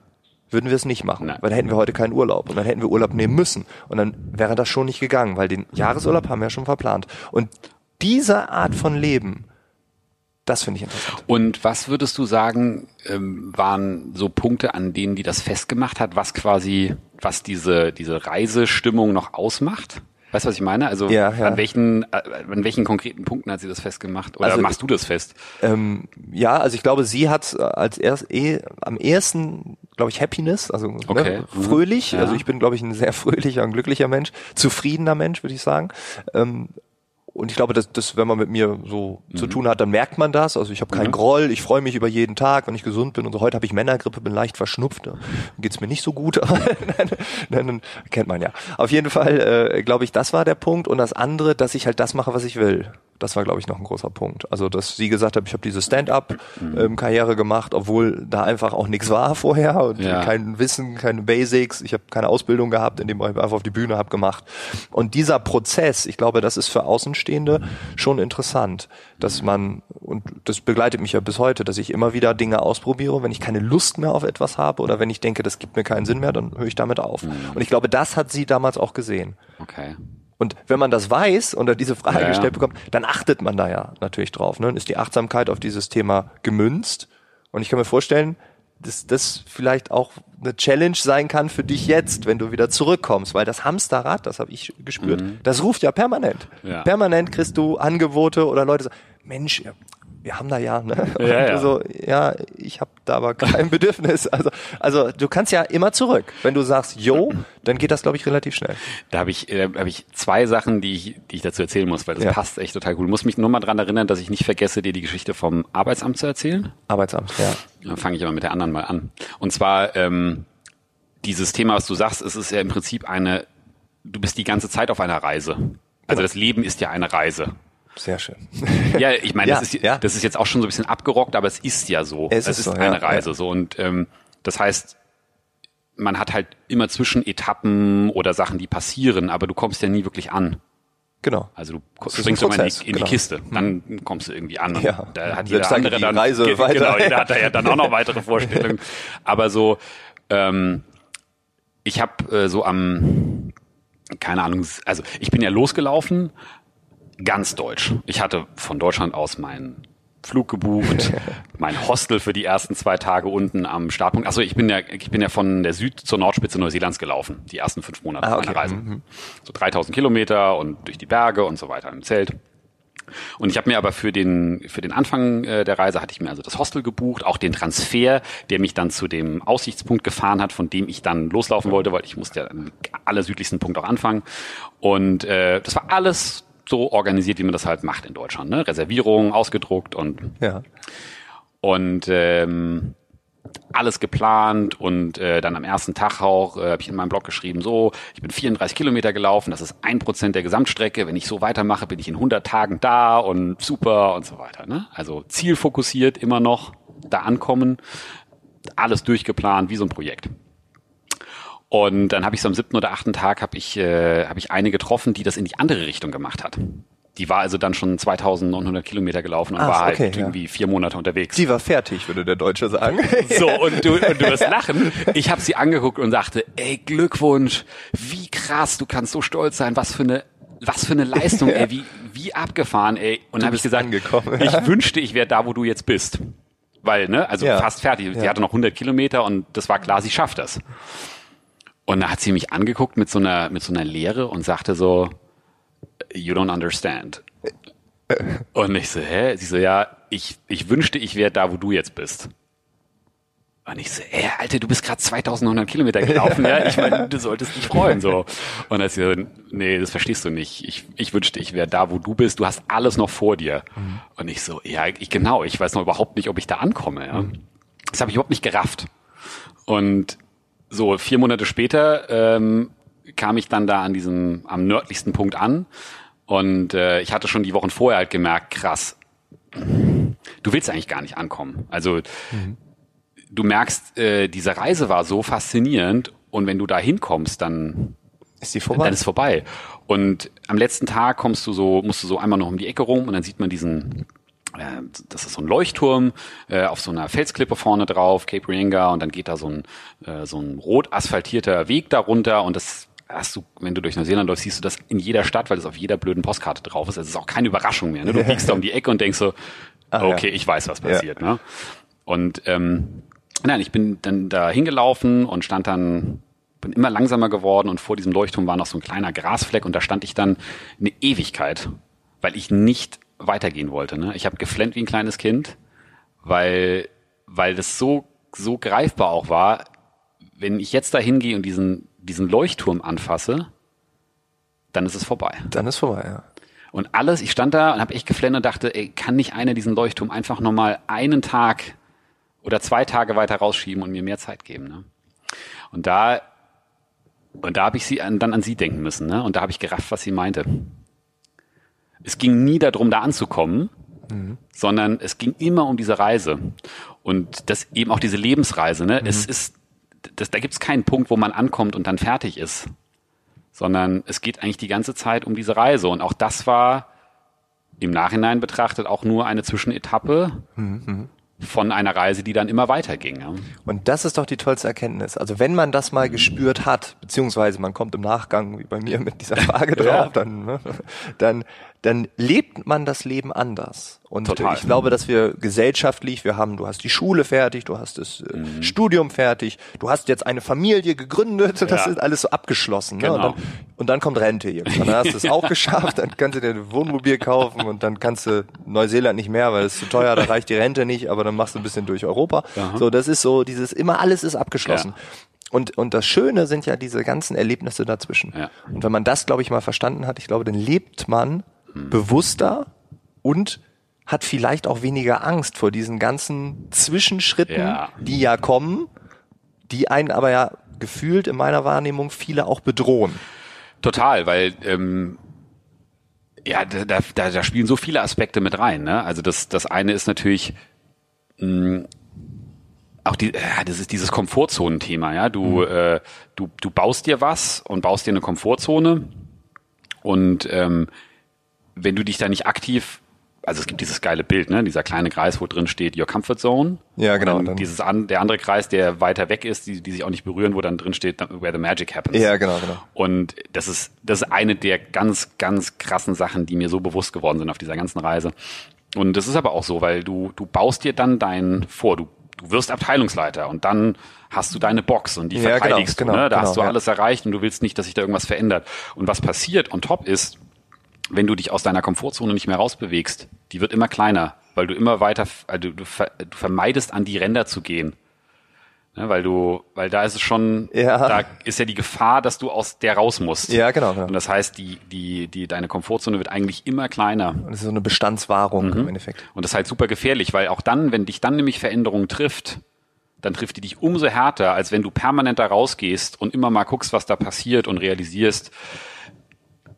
würden wir es nicht machen, Nein. weil dann hätten wir heute keinen Urlaub und dann hätten wir Urlaub nehmen müssen und dann wäre das schon nicht gegangen, weil den Jahresurlaub haben wir ja schon verplant. Und diese Art von Leben, das finde ich interessant. Und was würdest du sagen, ähm, waren so Punkte, an denen die das festgemacht hat, was quasi, was diese, diese Reisestimmung noch ausmacht? Weißt du, was ich meine? Also Ja, ja. an welchen, äh, an welchen konkreten Punkten hat sie das festgemacht? Oder Also- machst du das fest? Ähm, ja, also ich glaube, sie hat äh, als erst eh am ersten, glaube ich, Happiness, also Okay. ne, fröhlich. Ja. Also ich bin, glaube ich, ein sehr fröhlicher und glücklicher Mensch, zufriedener Mensch, würde ich sagen. Ähm, und ich glaube, dass, dass wenn man mit mir so Mhm. zu tun hat, dann merkt man das. Also ich habe keinen Groll, ich freue mich über jeden Tag, wenn ich gesund bin. Und so heute habe ich Männergrippe, bin leicht verschnupft. Da geht's mir nicht so gut, aber nein, nein, nein, kennt man ja. Auf jeden Fall, äh, glaube ich, das war der Punkt. Und das andere, dass ich halt das mache, was ich will. Das war, glaube ich, noch ein großer Punkt. Also, dass sie gesagt hat, ich habe diese Stand-up-Karriere gemacht, obwohl da einfach auch nichts war vorher und Ja. kein Wissen, keine Basics. Ich habe keine Ausbildung gehabt, in dem ich einfach auf die Bühne habe gemacht. Und dieser Prozess, ich glaube, das ist für Außenstehende schon interessant, dass man, und das begleitet mich ja bis heute, dass ich immer wieder Dinge ausprobiere. Wenn ich keine Lust mehr auf etwas habe oder wenn ich denke, das gibt mir keinen Sinn mehr, dann höre ich damit auf. Und ich glaube, das hat sie damals auch gesehen. Okay. Und wenn man das weiß oder diese Frage Ja, gestellt bekommt, dann achtet man da ja natürlich drauf. Ne? Dann ist die Achtsamkeit auf dieses Thema gemünzt. Und ich kann mir vorstellen, dass das vielleicht auch eine Challenge sein kann für dich jetzt, wenn du wieder zurückkommst, weil das Hamsterrad, das habe ich gespürt, das ruft ja permanent. Mhm. Ja. Permanent kriegst du Angebote oder Leute sagen, Mensch, wir haben da ja, ne? Ja, ja. so, ja, ich habe da aber kein Bedürfnis. Also, also du kannst ja immer zurück. Wenn du sagst, yo, dann geht das, glaube ich, relativ schnell. Da habe ich, äh, hab ich zwei Sachen, die ich, die ich dazu erzählen muss, weil das Ja. passt echt total gut. Du musst mich nur mal dran erinnern, dass ich nicht vergesse, dir die Geschichte vom Arbeitsamt zu erzählen. Arbeitsamt, ja. Dann fange ich aber mit der anderen mal an. Und zwar ähm, dieses Thema, was du sagst, es ist ja im Prinzip eine, du bist die ganze Zeit auf einer Reise. Also Genau. das Leben ist ja eine Reise. Sehr schön. Ja, ich meine, Ja, das, ist, ja. das ist jetzt auch schon so ein bisschen abgerockt, aber es ist ja so. Es es ist ist, so, eine ja, Reise. So und ähm, das heißt, man hat halt immer zwischen Etappen oder Sachen, die passieren, aber du kommst ja nie wirklich an. Genau. Also du ist springst immer in die, in genau. die Kiste, dann kommst du irgendwie an. Und Ja. Da hat Selbst jeder andere geht die dann Reise ge- weiter. Genau, jeder hat da ja dann auch noch weitere Vorstellungen. Aber so, ähm, ich habe äh, so am, keine Ahnung, also ich bin ja losgelaufen, ganz deutsch. Ich hatte von Deutschland aus meinen Flug gebucht, mein Hostel für die ersten zwei Tage unten am Startpunkt. Also ich bin ja, ich bin ja von der Süd zur Nordspitze Neuseelands gelaufen, die ersten fünf Monate Ah, okay. meiner Reise. So 3000 Kilometer und durch die Berge und so weiter im Zelt. Und ich habe mir aber für den für den Anfang äh, der Reise hatte ich mir also das Hostel gebucht, auch den Transfer, der mich dann zu dem Aussichtspunkt gefahren hat, von dem ich dann loslaufen wollte, weil ich musste ja am allersüdlichsten Punkt auch anfangen. Und äh, das war alles so organisiert, wie man das halt macht in Deutschland. Ne? Reservierung ausgedruckt und Ja. und ähm, alles geplant und äh, dann am ersten Tag auch äh, habe ich in meinem Blog geschrieben, so, ich bin 34 Kilometer gelaufen, das ist ein Prozent der Gesamtstrecke, wenn ich so weitermache, bin ich in 100 Tagen da und super und so weiter. Ne? Also zielfokussiert immer noch da ankommen, alles durchgeplant, wie so ein Projekt. Und dann habe ich so am siebten oder achten Tag habe ich, äh, hab ich eine getroffen, die das in die andere Richtung gemacht hat. Die war also dann schon 2900 Kilometer gelaufen und Ach, war halt okay, ja. irgendwie vier Monate unterwegs. Die war fertig, würde der Deutsche sagen. So, und du, und du wirst lachen. Ich habe sie angeguckt und sagte, ey, Glückwunsch, wie krass, du kannst so stolz sein, was für eine was für eine Leistung, ey, wie, wie abgefahren, ey. Und dann habe ich gesagt, angekommen, ich ja. wünschte, ich wäre da, wo du jetzt bist. Weil, ne, also Ja. fast fertig. Sie Ja. hatte noch 100 Kilometer und das war klar, sie schafft das. Und da hat sie mich angeguckt mit so einer, mit so einer Leere und sagte so, you don't understand. Und ich so, hä? Sie so, ja, ich, ich wünschte, ich wäre da, wo du jetzt bist. Und ich so, ey, Alter, du bist gerade 2900 Kilometer gelaufen, ja? Ich meine, du solltest dich freuen, so. Und dann ist sie so, nee, das verstehst du nicht. Ich, ich wünschte, ich wäre da, wo du bist. Du hast alles noch vor dir. Und ich so, ja, ich, genau, ich weiß noch überhaupt nicht, ob ich da ankomme, ja? Das habe ich überhaupt nicht gerafft. Und so vier Monate später ähm, kam ich dann da an diesem am nördlichsten Punkt an und äh, ich hatte schon die Wochen vorher halt gemerkt, krass, du willst eigentlich gar nicht ankommen. Also du merkst, äh, diese Reise war so faszinierend und wenn du da hinkommst, dann Ist die vorbei? dann ist vorbei. Und am letzten Tag kommst du so, musst du so einmal noch um die Ecke rum und dann sieht man diesen, das ist so ein Leuchtturm äh, auf so einer Felsklippe vorne drauf, Cape Reinga, und dann geht da so ein, äh, so ein rot asphaltierter Weg darunter und das hast du, wenn du durch Neuseeland läufst, siehst du das in jeder Stadt, weil das auf jeder blöden Postkarte drauf ist. Es ist auch keine Überraschung mehr. Ne? Du biegst da um die Ecke und denkst so, Ach ja. okay, ich weiß, was passiert. Ne? Und ähm, nein, ich bin dann da hingelaufen und stand dann, bin immer langsamer geworden und vor diesem Leuchtturm war noch so ein kleiner Grasfleck und da stand ich dann eine Ewigkeit, weil ich nicht weitergehen wollte. Ne? Ich habe geflennt wie ein kleines Kind, weil, weil das so, so greifbar auch war, wenn ich jetzt da hingehe und diesen, diesen Leuchtturm anfasse, dann ist es vorbei. Dann ist vorbei, ja. Und alles, ich stand da und habe echt geflennt und dachte, ey, kann nicht einer diesen Leuchtturm einfach nochmal einen Tag oder zwei Tage weiter rausschieben und mir mehr Zeit geben. Ne? Und da, und da habe ich sie an, dann an sie denken müssen. Ne? Und da habe ich gerafft, was sie meinte. Es ging nie darum, da anzukommen, sondern es ging immer um diese Reise. Und das eben auch diese Lebensreise. Ne? Es ist, das, da gibt es keinen Punkt, wo man ankommt und dann fertig ist sondern es geht eigentlich die ganze Zeit um diese Reise. Und auch das war im Nachhinein betrachtet auch nur eine Zwischenetappe von einer Reise, die dann immer weiterging. Ja. Und das ist doch die tollste Erkenntnis. Also wenn man das mal gespürt hat, beziehungsweise man kommt im Nachgang, wie bei mir mit dieser Frage drauf, Ja. dann, ne, dann, dann lebt man das Leben anders. Und Total. ich glaube, dass wir gesellschaftlich, wir haben, du hast die Schule fertig, du hast das äh, Mhm. Studium fertig, du hast jetzt eine Familie gegründet, das Ja. ist alles so abgeschlossen. Ne? Und, Genau. dann, und dann kommt Rente irgendwann. Dann hast du es auch geschafft, dann kannst du dir ein Wohnmobil kaufen und dann kannst du Neuseeland nicht mehr, weil es zu teuer, da reicht die Rente nicht, aber dann machst du ein bisschen durch Europa. So, das ist so dieses, immer alles ist abgeschlossen. Ja. Und, und das Schöne sind ja diese ganzen Erlebnisse dazwischen. Ja. Und wenn man das, glaube ich, mal verstanden hat, ich glaube, dann lebt man Hm. bewusster und hat vielleicht auch weniger Angst vor diesen ganzen Zwischenschritten, Ja. die ja kommen, die einen aber ja gefühlt in meiner Wahrnehmung viele auch bedrohen. Total, weil ähm, ja, da, da, da spielen so viele Aspekte mit rein. Ne? Also das, das eine ist natürlich mh, auch die, ja, das ist dieses Komfortzonenthema. Ja, du, äh, du, du baust dir was und baust dir eine Komfortzone und ähm, wenn du dich da nicht aktiv also es gibt dieses geile Bild, ne? Dieser kleine Kreis, wo drin steht Your Comfort Zone. Ja, genau. Und Dann- dieses an, der andere Kreis, der weiter weg ist, die, die sich auch nicht berühren, wo dann drin steht Where the Magic happens. Ja, genau, genau. Und das ist, das ist eine der ganz, ganz krassen Sachen, die mir so bewusst geworden sind auf dieser ganzen Reise. Und das ist aber auch so, weil du, du baust dir dann dein vor, du, du wirst Abteilungsleiter und dann hast du deine Box und die Ja, genau, verteidigst genau, du, ne? Da genau, hast du ja. alles erreicht und du willst nicht, dass sich da irgendwas verändert. Und was passiert on top ist, wenn du dich aus deiner Komfortzone nicht mehr rausbewegst, die wird immer kleiner, weil du immer weiter, also du, du vermeidest an die Ränder zu gehen. Ne, weil du, weil da ist es schon, Ja. da ist ja die Gefahr, dass du aus der raus musst. Ja, genau, genau. Und das heißt, die, die, die, deine Komfortzone wird eigentlich immer kleiner. Und das ist so eine Bestandswahrung Mhm. im Endeffekt. Und das ist halt super gefährlich, weil auch dann, wenn dich dann nämlich Veränderung trifft, dann trifft die dich umso härter, als wenn du permanent da rausgehst und immer mal guckst, was da passiert und realisierst,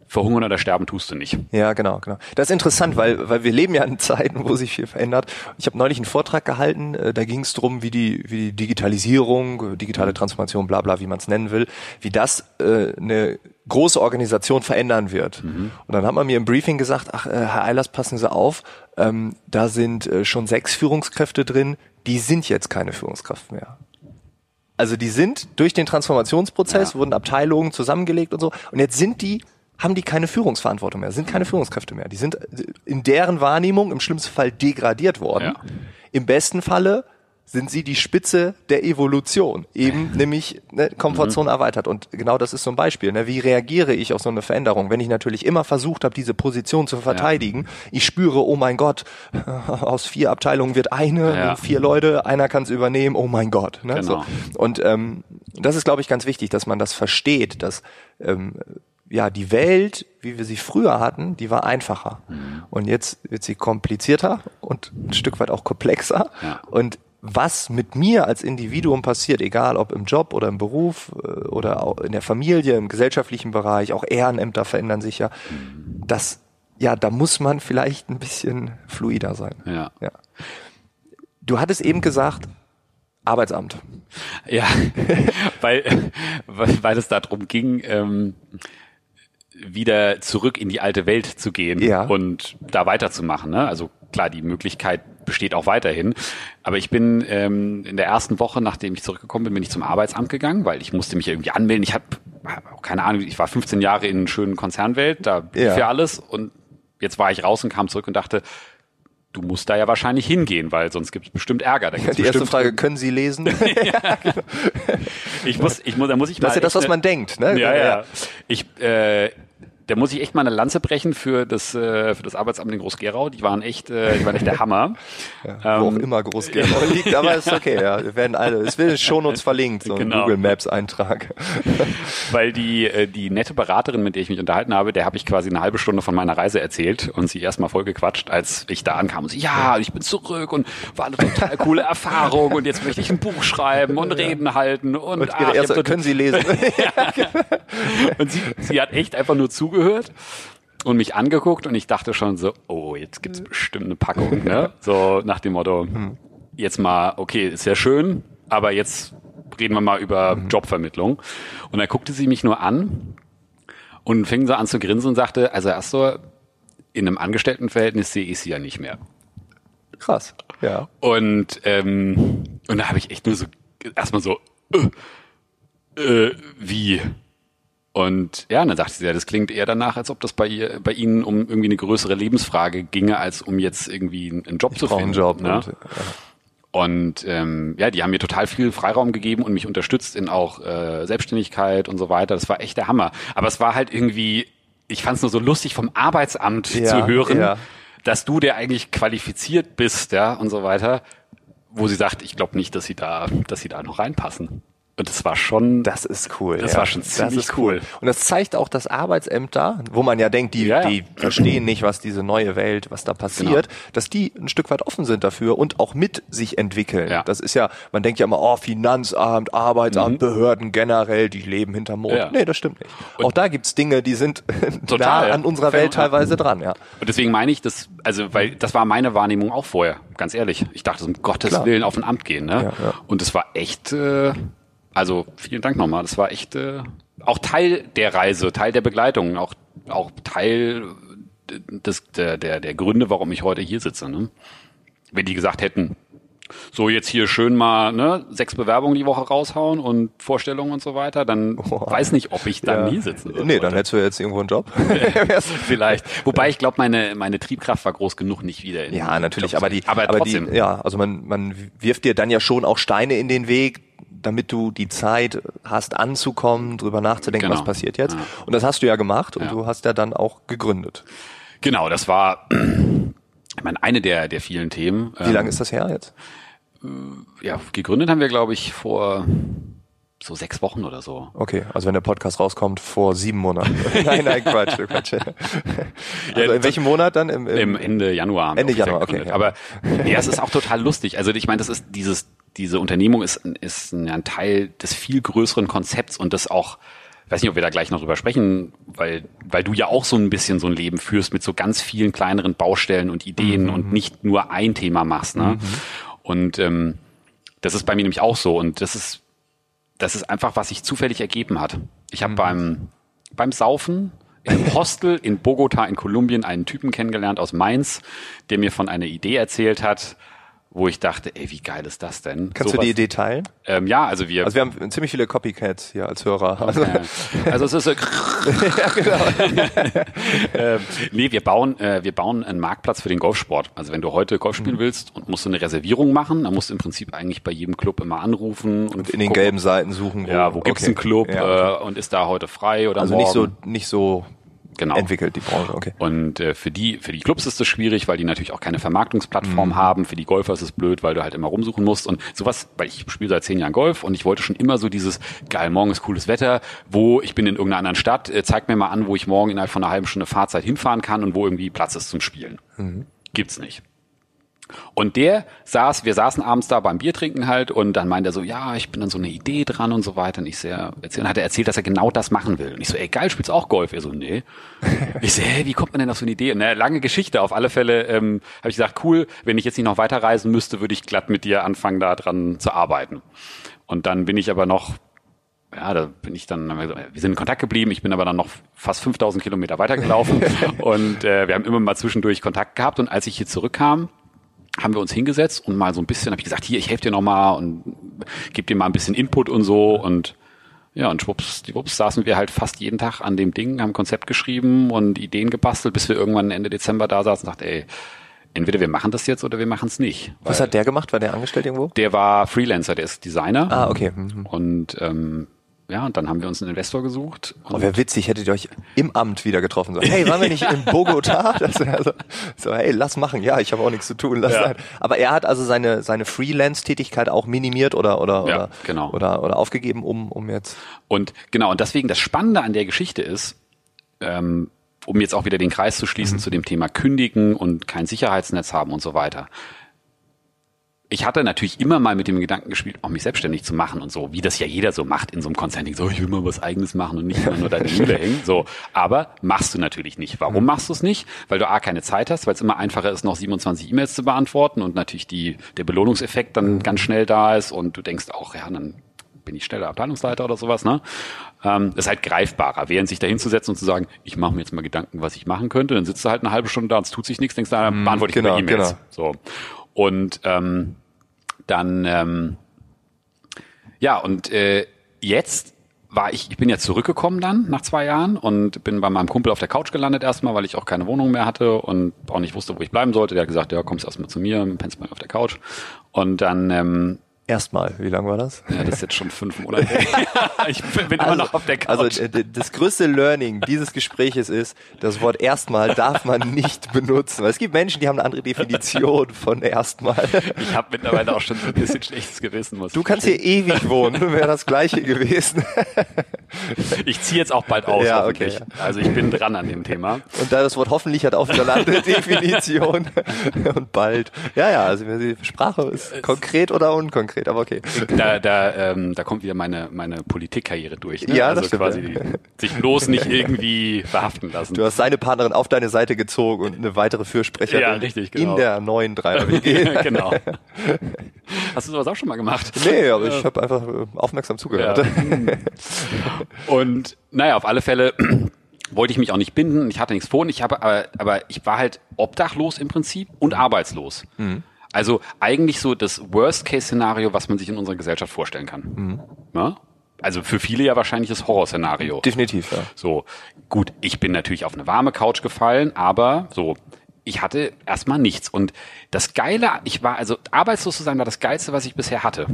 verhungern oder sterben tust du nicht. Ja, genau, genau. Das ist interessant, weil, weil wir leben ja in Zeiten, wo sich viel verändert. Ich habe neulich einen Vortrag gehalten, äh, da ging es drum, wie die, wie die Digitalisierung, digitale Transformation, bla bla, wie man es nennen will, wie das äh, eine große Organisation verändern wird. Und dann hat man mir im Briefing gesagt, ach, äh, Herr Eilers, passen Sie auf, ähm, da sind äh, schon sechs Führungskräfte drin, die sind jetzt keine Führungskraft mehr. Also die sind durch den Transformationsprozess, Ja. wurden Abteilungen zusammengelegt und so. Und jetzt sind die, haben die keine Führungsverantwortung mehr, sind keine Führungskräfte mehr. Die sind äh, in deren Wahrnehmung im schlimmsten Fall degradiert worden. Ja. Im besten Falle sind sie die Spitze der Evolution, eben nämlich ne, Komfortzone erweitert. Und genau das ist so ein Beispiel. Ne? Wie reagiere ich auf so eine Veränderung? Wenn ich natürlich immer versucht habe, diese Position zu verteidigen, ich spüre, oh mein Gott, aus vier Abteilungen wird eine, Ja. vier Leute, einer kann es übernehmen, oh mein Gott. Ne? Genau. So. Und ähm, das ist, glaube ich, ganz wichtig, dass man das versteht, dass ähm, ja die Welt, wie wir sie früher hatten, die war einfacher. Mhm. Und jetzt wird sie komplizierter und ein Stück weit auch komplexer. Ja. Und was mit mir als Individuum passiert, egal ob im Job oder im Beruf äh, oder auch in der Familie, im gesellschaftlichen Bereich, auch Ehrenämter verändern sich ja, Mhm. das, ja, da muss man vielleicht ein bisschen fluider sein. Ja. Ja. Du hattest eben gesagt, Arbeitsamt. Ja, weil, weil, weil es darum ging, ähm, wieder zurück in die alte Welt zu gehen Ja. und da weiterzumachen. Ne? Also klar, die Möglichkeit besteht auch weiterhin. Aber ich bin ähm, in der ersten Woche, nachdem ich zurückgekommen bin, bin ich zum Arbeitsamt gegangen, weil ich musste mich irgendwie anmelden. Ich habe hab keine Ahnung, ich war 15 Jahre in einer schönen Konzernwelt, da lief Ja. ja alles und jetzt war ich raus und kam zurück und dachte, du musst da ja wahrscheinlich hingehen, weil sonst gibt es bestimmt Ärger. Da gibt's Die erste Frage, können Sie lesen? Ich muss, ich muss, da muss ich Das ist ja das, was man denkt, ne? eine- Ja, ja. Ich, äh, da muss ich echt mal eine Lanze brechen für das, äh, für das Arbeitsamt in Groß-Gerau. Die waren echt, äh, die waren echt der Hammer. Wo auch Ähm, immer Groß-Gerau liegt, aber ist okay, ja. Wir werden alle, es wird den Shownotes verlinkt, so ein Genau. Google Maps Eintrag. Weil die, äh, die nette Beraterin, mit der ich mich unterhalten habe, der habe ich quasi eine halbe Stunde von meiner Reise erzählt und sie erstmal voll gequatscht, als ich da ankam und sie, ja, ich bin zurück und war eine total coole Erfahrung und jetzt möchte ich ein Buch schreiben und Reden halten und, Und ah, ich erste, hab können Sie lesen? Und sie, sie hat echt einfach nur zugehört und mich angeguckt und ich dachte schon so, oh, jetzt gibt's bestimmt eine Packung, ne? So nach dem Motto, jetzt mal, okay, ist ja schön, aber jetzt reden wir mal über Jobvermittlung. Und dann guckte sie mich nur an und fing so an zu grinsen und sagte, also erst so, in einem Angestelltenverhältnis sehe ich sie ja nicht mehr. Krass, ja. Und, ähm, und da habe ich echt nur so erstmal so, äh, äh, wie? Und ja, dann sagte sie, ja, das klingt eher danach, als ob das bei ihr, bei Ihnen um irgendwie eine größere Lebensfrage ginge, als um jetzt irgendwie einen Job zu Ich brauche finden. einen Job. ne? Und, ja. Und ähm, ja, die haben mir total viel Freiraum gegeben und mich unterstützt in auch äh, Selbstständigkeit und so weiter. Das war echt der Hammer. Aber es war halt irgendwie, ich fand es nur so lustig vom Arbeitsamt Ja, zu hören, ja. dass du, der eigentlich qualifiziert bist, ja, und so weiter, wo sie sagt, ich glaube nicht, dass sie da, dass sie da noch reinpassen. Und das war schon, Das ist cool. Das ja. war schon ziemlich ist cool. Und das zeigt auch das Arbeitsämter, wo man ja denkt, die, Ja, die verstehen nicht, was diese neue Welt, was da passiert, dass die ein Stück weit offen sind dafür und auch mit sich entwickeln. Ja. Das ist ja, man denkt ja immer, oh, Finanzamt, Arbeitsamt, Behörden generell, die leben hinterm Mond. Mhm. Ja. Nee, das stimmt nicht. auch da gibt's Dinge, die sind Total, nah an unserer Welt teilweise dran, ja. Und deswegen meine ich, das, also, weil das war meine Wahrnehmung auch vorher, ganz ehrlich. Ich dachte, um Gottes Klar. Willen auf ein Amt gehen, ne? Und es war echt, äh, also vielen Dank nochmal. Das war echt äh, auch Teil der Reise, Teil der Begleitung, auch auch Teil des, der, der, der Gründe, warum ich heute hier sitze. Ne? Wenn die gesagt hätten, so jetzt hier schön mal ne, sechs Bewerbungen die Woche raushauen und Vorstellungen und so weiter, dann Boah. weiß nicht, ob ich dann ja. hier sitzen würde. Nee, dann hättest du jetzt irgendwo einen Job. Vielleicht. Wobei ich glaube, meine, meine Triebkraft war groß genug, nicht wieder in Ja, natürlich, aber die, aber, trotzdem. die, ja, also man, man wirft dir dann ja schon auch Steine in den Weg, damit du die Zeit hast anzukommen, drüber nachzudenken, Genau. was passiert jetzt. Ja. Und das hast du ja gemacht und Ja. du hast ja dann auch gegründet. Genau, das war ich meine, eine der, der vielen Themen. Wie lange ist das her jetzt? Ja, gegründet haben wir, glaube ich, vor so sechs Wochen oder so. Okay, also wenn der Podcast rauskommt, vor sieben Monaten. nein, nein, Quatsch, Quatsch. Also in welchem Monat dann? Im, Im Ende Januar. Ende Januar, okay, ja. Aber ja, es ist auch total lustig. Also ich meine, das ist dieses, diese Unternehmung ist, ist ein, Teil des viel größeren Konzepts und das auch, ich weiß nicht, ob wir da gleich noch drüber sprechen, weil, weil du ja auch so ein bisschen so ein Leben führst mit so ganz vielen kleineren Baustellen und Ideen Mhm. und nicht nur ein Thema machst. Ne? Und ähm, das ist bei mir nämlich auch so. Und das ist, das ist einfach, was sich zufällig ergeben hat. Ich Mhm. habe beim, beim Saufen im Hostel in Bogota in Kolumbien einen Typen kennengelernt aus Mainz, der mir von einer Idee erzählt hat, wo ich dachte, ey, wie geil ist das denn? Kannst du Sowas- die Idee teilen? Ähm, ja, also wir. Also wir haben ziemlich viele Copycats hier als Hörer. Also, äh, also es ist so, ähm, nee, wir bauen, äh, wir bauen einen Marktplatz für den Golfsport. Also wenn du heute Golf Mhm. spielen willst und musst du eine Reservierung machen, dann musst du im Prinzip eigentlich bei jedem Club immer anrufen und in den gucken, gelben Seiten suchen. Ja, wo gibt's okay. einen Club Ja. äh, und ist da heute frei oder also morgen? nicht so, nicht so genau. entwickelt, die Branche, okay. Und äh, für die für die Clubs ist das schwierig, weil die natürlich auch keine Mhm. Vermarktungsplattform haben. Für die Golfer ist es blöd, weil du halt immer rumsuchen musst und sowas. Weil ich spiele seit zehn Jahren Golf und ich wollte schon immer so dieses geil, morgen ist cooles Wetter, wo ich bin in irgendeiner anderen Stadt, äh, zeig mir mal an, wo ich morgen innerhalb von einer halben Stunde Fahrzeit hinfahren kann und wo irgendwie Platz ist zum Spielen. Mhm. Gibt's nicht. Und der saß, wir saßen abends da beim Biertrinken halt und dann meinte er so, ja, ich bin dann so eine Idee dran und so weiter. Und ich sehr erzählt, hat er erzählt, dass er genau das machen will. Und ich so, ey, geil, spielst auch Golf? Er so, nee. Ich so, hey, wie kommt man denn auf so eine Idee? Und, na, lange Geschichte. Auf alle Fälle ähm, habe ich gesagt, cool, wenn ich jetzt nicht noch weiterreisen müsste, würde ich glatt mit dir anfangen, da dran zu arbeiten. Und dann bin ich aber noch ja, da bin ich dann, wir sind in Kontakt geblieben, ich bin aber dann noch fast 5000 Kilometer weitergelaufen und äh, wir haben immer mal zwischendurch Kontakt gehabt und als ich hier zurückkam, haben wir uns hingesetzt und mal so ein bisschen, habe ich gesagt, hier, ich helfe dir nochmal und gebe dir mal ein bisschen Input und so und ja, und schwupps, die Wups saßen wir halt fast jeden Tag an dem Ding, haben Konzept geschrieben und Ideen gebastelt, bis wir irgendwann Ende Dezember da saßen und dachten, ey, entweder wir machen das jetzt oder wir machen es nicht. Was hat der gemacht? War der angestellt irgendwo? Der war Freelancer, der ist Designer. Ah, okay. Mhm. Und ähm, ja, und dann haben wir uns einen Investor gesucht. Oh, wäre witzig, hättet ihr euch im Amt wieder getroffen. So, hey, waren wir nicht in Bogota? Das wär so, so, hey, lass machen. Ja, ich habe auch nichts zu tun. Lass Ja. sein. Aber er hat also seine, seine Freelance-Tätigkeit auch minimiert oder, oder, Ja, oder, genau. oder, oder aufgegeben, um, um jetzt. Und genau, und deswegen das Spannende an der Geschichte ist, ähm, um jetzt auch wieder den Kreis zu schließen zu dem Thema Kündigen und kein Sicherheitsnetz haben und so weiter. Ich hatte natürlich immer mal mit dem Gedanken gespielt, auch mich selbstständig zu machen und so, wie das ja jeder so macht in so einem Consulting, so ich will mal was eigenes machen und nicht immer nur deine Mühle hängen. So, aber machst du natürlich nicht. Warum machst du es nicht? Weil du A keine Zeit hast, weil es immer einfacher ist, noch 27 E-Mails zu beantworten und natürlich die, der Belohnungseffekt dann ganz schnell da ist und du denkst auch, ja, dann bin ich schneller Abteilungsleiter oder sowas, ne? Ähm, ist halt greifbarer, während sich da hinzusetzen und zu sagen, ich mache mir jetzt mal Gedanken, was ich machen könnte, dann sitzt du halt eine halbe Stunde da und es tut sich nichts, denkst du, ah, dann beantworte ich genau, E-Mails. genau. So. Und ähm, dann ähm, ja, und äh, jetzt war ich, ich bin ja zurückgekommen dann nach zwei Jahren und bin bei meinem Kumpel auf der Couch gelandet erstmal, weil ich auch keine Wohnung mehr hatte und auch nicht wusste, wo ich bleiben sollte. Der hat gesagt, ja, kommst erstmal zu mir, pennst mal auf der Couch. Und dann ähm, Erstmal, wie lange war das? ja, das ist jetzt schon fünf Monate. ich bin, bin immer noch auf der Couch. Also äh, d- das größte Learning dieses Gespräches ist, das Wort erstmal darf man nicht benutzen. Weil es gibt Menschen, die haben eine andere Definition von erstmal. ich habe mittlerweile auch schon so ein bisschen schlechtes Gewissen. Muss Du kannst hier ewig wohnen, wäre das gleiche gewesen. Ich ziehe jetzt auch bald aus. Ja, hoffentlich. okay. Also ich bin dran an dem Thema. Und da das Wort hoffentlich hat auch wieder eine andere Definition. Und bald. Ja, ja, also die Sprache ist konkret oder unkonkret, aber okay. Da, da, ähm, da kommt wieder meine, meine Politikkarriere durch. Ne? Ja, also das stimmt, quasi ja. sich bloß nicht irgendwie verhaften lassen. Du hast seine Partnerin auf deine Seite gezogen und eine weitere Fürsprecherin Ja, richtig, genau. in der neuen Dreier-WG. genau. Hast du sowas auch schon mal gemacht? Nee, aber ich habe einfach äh, aufmerksam zugehört. Ja. Und naja, auf alle Fälle wollte ich mich auch nicht binden. Ich hatte nichts vor. Ich habe, aber, aber ich war halt obdachlos im Prinzip und arbeitslos. Also eigentlich so das Worst-Case-Szenario, was man sich in unserer Gesellschaft vorstellen kann. Ja? Also für viele ja wahrscheinlich das Horrorszenario. Definitiv, ja. So, gut, ich bin natürlich auf eine warme Couch gefallen, aber so, ich hatte erstmal nichts. Und das Geile, ich war, also arbeitslos zu sein, war das Geilste, was ich bisher hatte.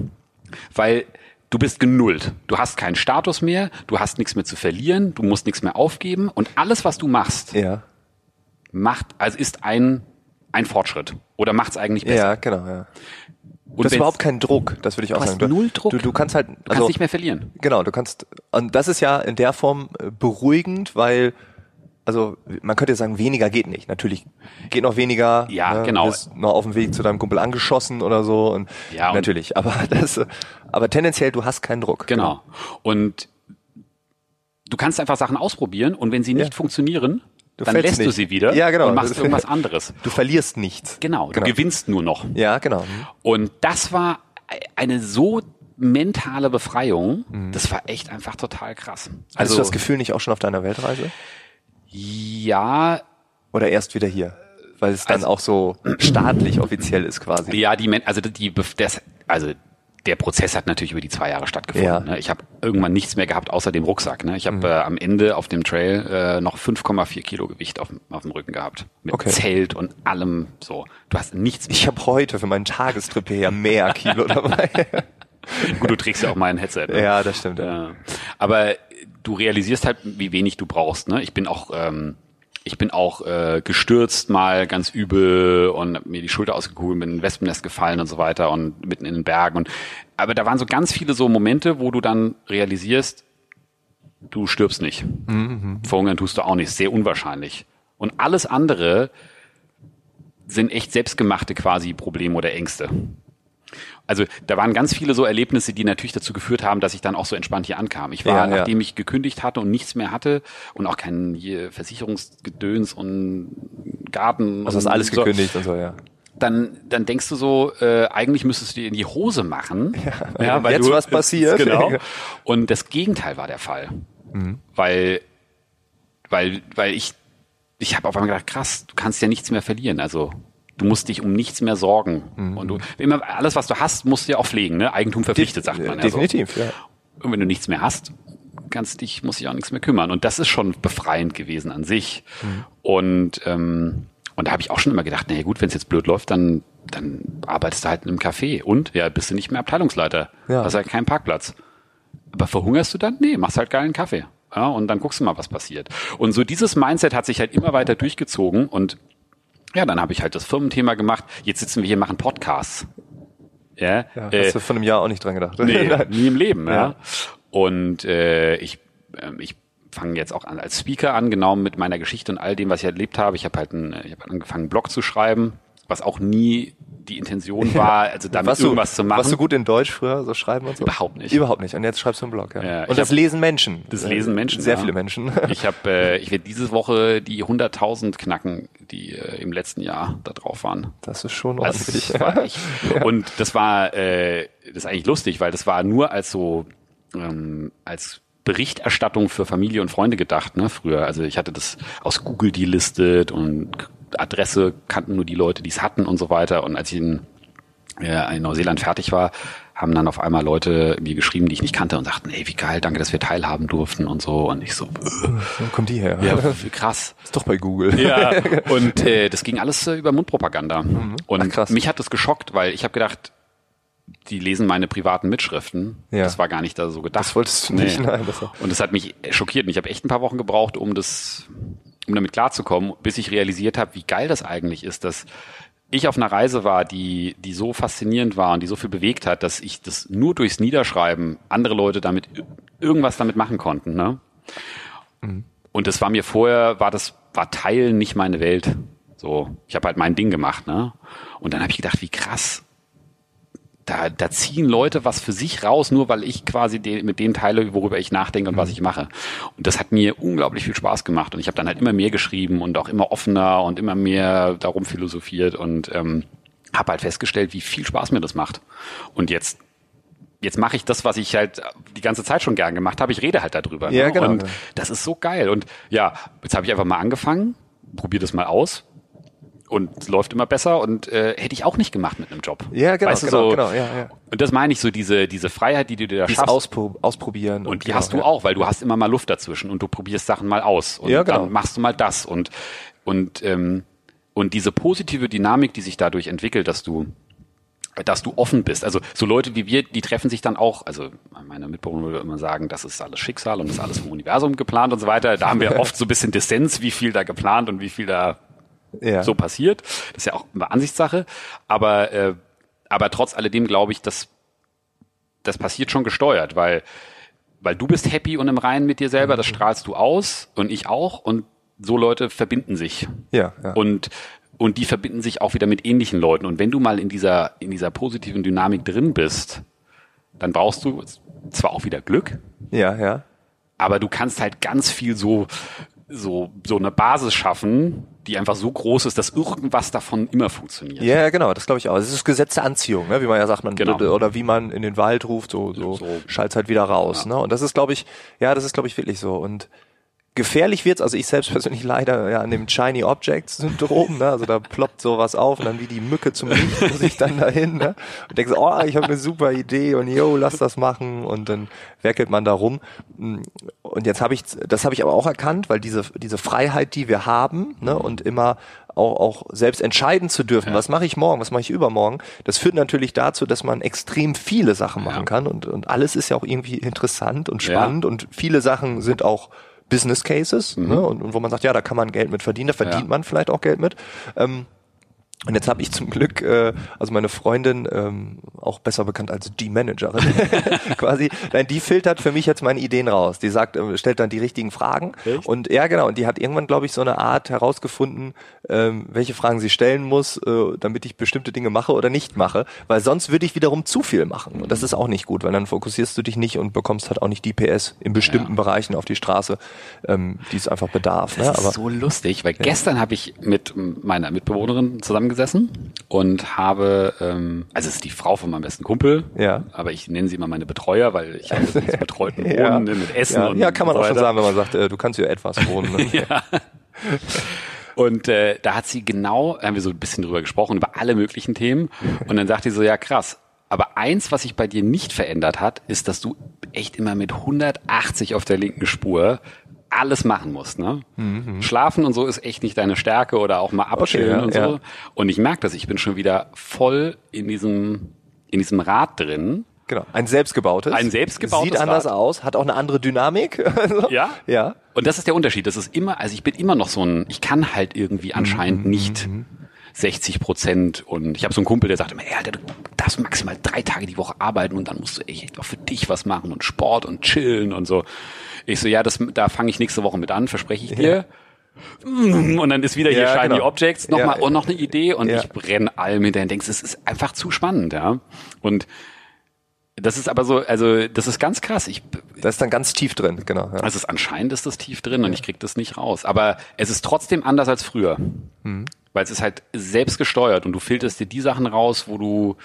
Weil du bist genullt. Du hast keinen Status mehr, du hast nichts mehr zu verlieren, du musst nichts mehr aufgeben und alles, was du machst, Ja, macht, also ist ein, ein Fortschritt. Oder macht es eigentlich besser. ja genau, ja. und Du hast wenn's- überhaupt keinen Druck, das würde ich auch hast sagen. null Druck. Du, du kannst halt, du kannst also, nicht mehr verlieren. genau, du kannst, und das ist ja in der Form äh, beruhigend, weil, also man könnte sagen, weniger geht nicht. Natürlich geht noch weniger. Ja, ne, genau. Du bist noch auf dem Weg zu deinem Kumpel angeschossen oder so und Ja, und- natürlich. Aber das, aber tendenziell du hast keinen Druck. Genau. Und du kannst einfach Sachen ausprobieren und wenn sie nicht Ja. funktionieren, Du dann lässt du nicht. sie wieder Ja, genau. und machst irgendwas anderes. Du verlierst nichts. Genau, du Genau. gewinnst nur noch. Ja, genau. Und das war eine so mentale Befreiung, das war echt einfach total krass. Hattest Also du das Gefühl nicht auch schon auf deiner Weltreise? ja, Oder erst wieder hier? Weil es dann Also- auch so staatlich offiziell ist quasi. ja, die also die das, also der Prozess hat natürlich über die zwei Jahre stattgefunden. Ja. Ne? Ich habe irgendwann nichts mehr gehabt außer dem Rucksack. Ne? Ich habe äh, am Ende auf dem Trail äh, noch 5,4 Kilo Gewicht auf, dem- auf dem Rücken gehabt. Mit Okay. Zelt und allem so. Du hast nichts mehr. Ich habe heute für meinen Tagestrip her mehr Kilo dabei. Gut, du trägst ja auch mal ein Headset. Ne? ja, das stimmt. Ja. Aber du realisierst halt, wie wenig du brauchst. Ne? Ich bin auch, ähm, ich bin auch äh, gestürzt mal ganz übel und mir die Schulter ausgekugelt, bin in ein Wespennest gefallen und so weiter und mitten in den Bergen. Und, aber da waren so ganz viele so Momente, wo du dann realisierst, du stirbst nicht. Verhungern tust du auch nicht. Sehr unwahrscheinlich. Und alles andere sind echt selbstgemachte quasi Probleme oder Ängste. Also da waren ganz viele so Erlebnisse, die natürlich dazu geführt haben, dass ich dann auch so entspannt hier ankam. Ich war, Ja, ja. nachdem ich gekündigt hatte und nichts mehr hatte und auch kein hier Versicherungsgedöns und Garten. Also hast alles so, gekündigt und so, ja. Dann, dann denkst du so, äh, eigentlich müsstest du dir in die Hose machen. Ja, wenn jetzt was passiert. Genau. Und das Gegenteil war der Fall. Weil, weil, weil ich, ich habe auf einmal gedacht, krass, du kannst ja nichts mehr verlieren. Also du musst dich um nichts mehr sorgen. Und du, immer alles, was du hast, musst du ja auch pflegen. Ne? Eigentum verpflichtet, sagt man. ja so. Definitiv, ja. Und wenn du nichts mehr hast, kannst dich, musst dich auch nichts mehr kümmern. Und das ist schon befreiend gewesen an sich. Und, ähm, und da habe ich auch schon immer gedacht, naja gut, wenn es jetzt blöd läuft, dann, dann arbeitest du halt in einem Café. Und ja, bist du nicht mehr Abteilungsleiter. Ja. Hast halt keinen Parkplatz. Aber verhungerst du dann? Nee, machst halt geilen Kaffee. Ja, und dann guckst du mal, was passiert. Und so dieses Mindset hat sich halt immer weiter durchgezogen und ja, dann habe ich halt das Firmenthema gemacht. Jetzt sitzen wir hier, machen Podcasts. Ja, ja äh, hast du von einem Jahr auch nicht dran gedacht. Nee, nie im Leben, ja. Ja. Und äh, ich, ähm, ich fange jetzt auch an als Speaker an, genau mit meiner Geschichte und all dem, was ich erlebt habe. Ich habe halt einen, ich habe angefangen, einen Blog zu schreiben, was auch nie die Intention war, also damit warst du, irgendwas zu machen. Warst du gut in Deutsch früher, so schreiben und so? Überhaupt nicht. Überhaupt nicht. Und jetzt schreibst du einen Blog, ja. Ja, ich und das hab- lesen Menschen. Das lesen Menschen, Sehr ja. viele Menschen. Ich habe, äh, ich werde diese Woche die 100.000 knacken, die äh, im letzten Jahr da drauf waren. Das ist schon ordentlich. das war echt, Und das war, äh, das ist eigentlich lustig, weil das war nur als so, ähm, als Berichterstattung für Familie und Freunde gedacht, ne, früher. Also ich hatte das aus Google delistet und Adresse kannten nur die Leute, die es hatten und so weiter. Und als ich in, äh, in Neuseeland fertig war, haben dann auf einmal Leute mir geschrieben, die ich nicht kannte und sagten, ey, wie geil, danke, dass wir teilhaben durften und so. Und ich so, äh, Wo kommt die her? ja, krass. Ist doch bei Google. Ja, und äh, das ging alles äh, über Mundpropaganda. Und Ach, krass. mich hat das geschockt, weil ich habe gedacht, die lesen meine privaten Mitschriften. Ja. Das war gar nicht da so gedacht. Das wolltest du nicht, nein, das und das hat mich schockiert. Und ich habe echt ein paar Wochen gebraucht, um das, um damit klarzukommen, bis ich realisiert habe, wie geil das eigentlich ist, dass ich auf einer Reise war, die, die so faszinierend war und die so viel bewegt hat, dass ich das nur durchs Niederschreiben andere Leute damit irgendwas damit machen konnten. Ne? Und das war mir vorher, war das, war Teil nicht meine Welt. So, ich habe halt mein Ding gemacht, ne? Und dann habe ich gedacht, wie krass. Da, da ziehen Leute was für sich raus, nur weil ich quasi de, mit dem teile, worüber ich nachdenke und was ich mache. Und das hat mir unglaublich viel Spaß gemacht. Und ich habe dann halt immer mehr geschrieben und auch immer offener und immer mehr darum philosophiert und ähm, habe halt festgestellt, wie viel Spaß mir das macht. Und jetzt jetzt mache ich das, was ich halt die ganze Zeit schon gern gemacht habe. Ich rede halt darüber. Ja, ne? genau. Und das ist so geil. Und ja, jetzt habe ich einfach mal angefangen, probiere das mal aus. Und es läuft immer besser und äh, hätte ich auch nicht gemacht mit einem Job. Ja, genau, weißt du, genau, so, genau, ja, ja. Und das meine ich so, diese, diese Freiheit, die du dir da schaffst. Auspro ausprobieren. Und die genau, hast du ja. auch, weil du hast immer mal Luft dazwischen und du probierst Sachen mal aus und Ja, genau. dann machst du mal das und und ähm, und diese positive Dynamik, die sich dadurch entwickelt, dass du dass du offen bist. Also so Leute wie wir, die treffen sich dann auch, also meine Mitbewohner würde immer sagen, das ist alles Schicksal und das ist alles vom Universum geplant und so weiter. Da haben wir oft so ein bisschen Dissens, wie viel da geplant und wie viel da Ja. so passiert. Das ist ja auch immer Ansichtssache. Aber, äh, aber trotz alledem glaube ich, dass das passiert schon gesteuert, weil, weil du bist happy und im Reinen mit dir selber, das strahlst du aus und ich auch und so Leute verbinden sich. Ja, ja. Und, und die verbinden sich auch wieder mit ähnlichen Leuten. Und wenn du mal in dieser, in dieser positiven Dynamik drin bist, dann brauchst du zwar auch wieder Glück, ja, ja. aber du kannst halt ganz viel so, so, so eine Basis schaffen, die einfach so groß ist, dass irgendwas davon immer funktioniert. Ja, ja, genau, das glaube ich auch. Es ist das Gesetz der Anziehung, ne? wie man ja sagt, man Genau. oder wie man in den Wald ruft, so, so, So. schalt's halt wieder raus. Ne? Und das ist, glaube ich, ja, das ist, glaube ich, wirklich so. Und gefährlich wird's, also ich selbst persönlich leider ja an dem Shiny Object Syndrom, ne? also da ploppt sowas auf und dann wie die Mücke zum Licht muss ich dann dahin ne? und denkst, oh, ich habe eine super Idee und yo, lass das machen und dann werkelt man da rum. Und jetzt habe ich, das habe ich aber auch erkannt, weil diese, diese Freiheit, die wir haben ne? und immer auch, auch selbst entscheiden zu dürfen, was mache ich morgen, was mache ich übermorgen, das führt natürlich dazu, dass man extrem viele Sachen machen Ja. kann und, und alles ist ja auch irgendwie interessant und Ja. spannend und viele Sachen sind auch Business Cases ne? und, und wo man sagt, ja, da kann man Geld mit verdienen, da verdient Mhm. Ja. man vielleicht auch Geld mit. Ähm, und jetzt habe ich zum Glück, äh, also meine Freundin, ähm, auch besser bekannt als die Managerin, quasi, nein, die filtert für mich jetzt meine Ideen raus. Die sagt, äh, stellt dann die richtigen Fragen. Echt? Und ja, genau, und die hat irgendwann, glaube ich, so eine Art herausgefunden, ähm, welche Fragen sie stellen muss, äh, damit ich bestimmte Dinge mache oder nicht mache, weil sonst würde ich wiederum zu viel machen und das ist auch nicht gut, weil dann fokussierst du dich nicht und bekommst halt auch nicht die PS in bestimmten Ja. Bereichen auf die Straße, ähm, die es einfach bedarf. Das Ne? ist Aber so lustig, weil gestern habe ich mit meiner Mitbewohnerin zusammengesessen und habe, ähm, also es ist die Frau von meinem besten Kumpel, Ja. aber ich nenne sie immer meine Betreuer, weil ich habe jetzt betreuten Wohnen Ja. mit Essen ja, und ja, kann man auch schon sagen, wenn man sagt, äh, du kannst hier etwas wohnen. Ne? Und äh, da hat sie genau, haben wir so ein bisschen drüber gesprochen, über alle möglichen Themen. Und dann sagt sie so, ja krass. Aber eins, was sich bei dir nicht verändert hat, ist, dass du echt immer mit 180 auf der linken Spur alles machen musst. Ne? Schlafen und so ist echt nicht deine Stärke oder auch mal abchillen Mhm. ja, und so. ja. Und ich merke das, ich bin schon wieder voll in diesem, in diesem Rad drin. Genau, ein selbstgebautes. Ein selbstgebautes Sieht anders Rad. aus, hat auch eine andere Dynamik. Also, Ja? Ja. Und das ist der Unterschied. Das ist immer, also ich bin immer noch so ein, ich kann halt irgendwie Mhm, anscheinend nicht 60 Prozent und ich habe so einen Kumpel, der sagt immer, ey, Alter, du darfst maximal drei Tage die Woche arbeiten und dann musst du echt auch für dich was machen und Sport und chillen und so. Ich so, ja, das, da fange ich nächste Woche mit an, verspreche ich dir. Und dann ist wieder hier Ja, Shiny genau. Objects, nochmal Ja. und noch eine Idee und Ja. ich brenne allem hinterher und denkst, es ist einfach zu spannend, ja. Und das ist aber so, also das ist ganz krass. Ich Das ist dann ganz tief drin, genau. Ja. also es ist anscheinend ist das tief drin und ich krieg das nicht raus. Aber es ist trotzdem anders als früher. Mhm. Weil es ist halt selbst gesteuert und du filterst dir die Sachen raus, wo du,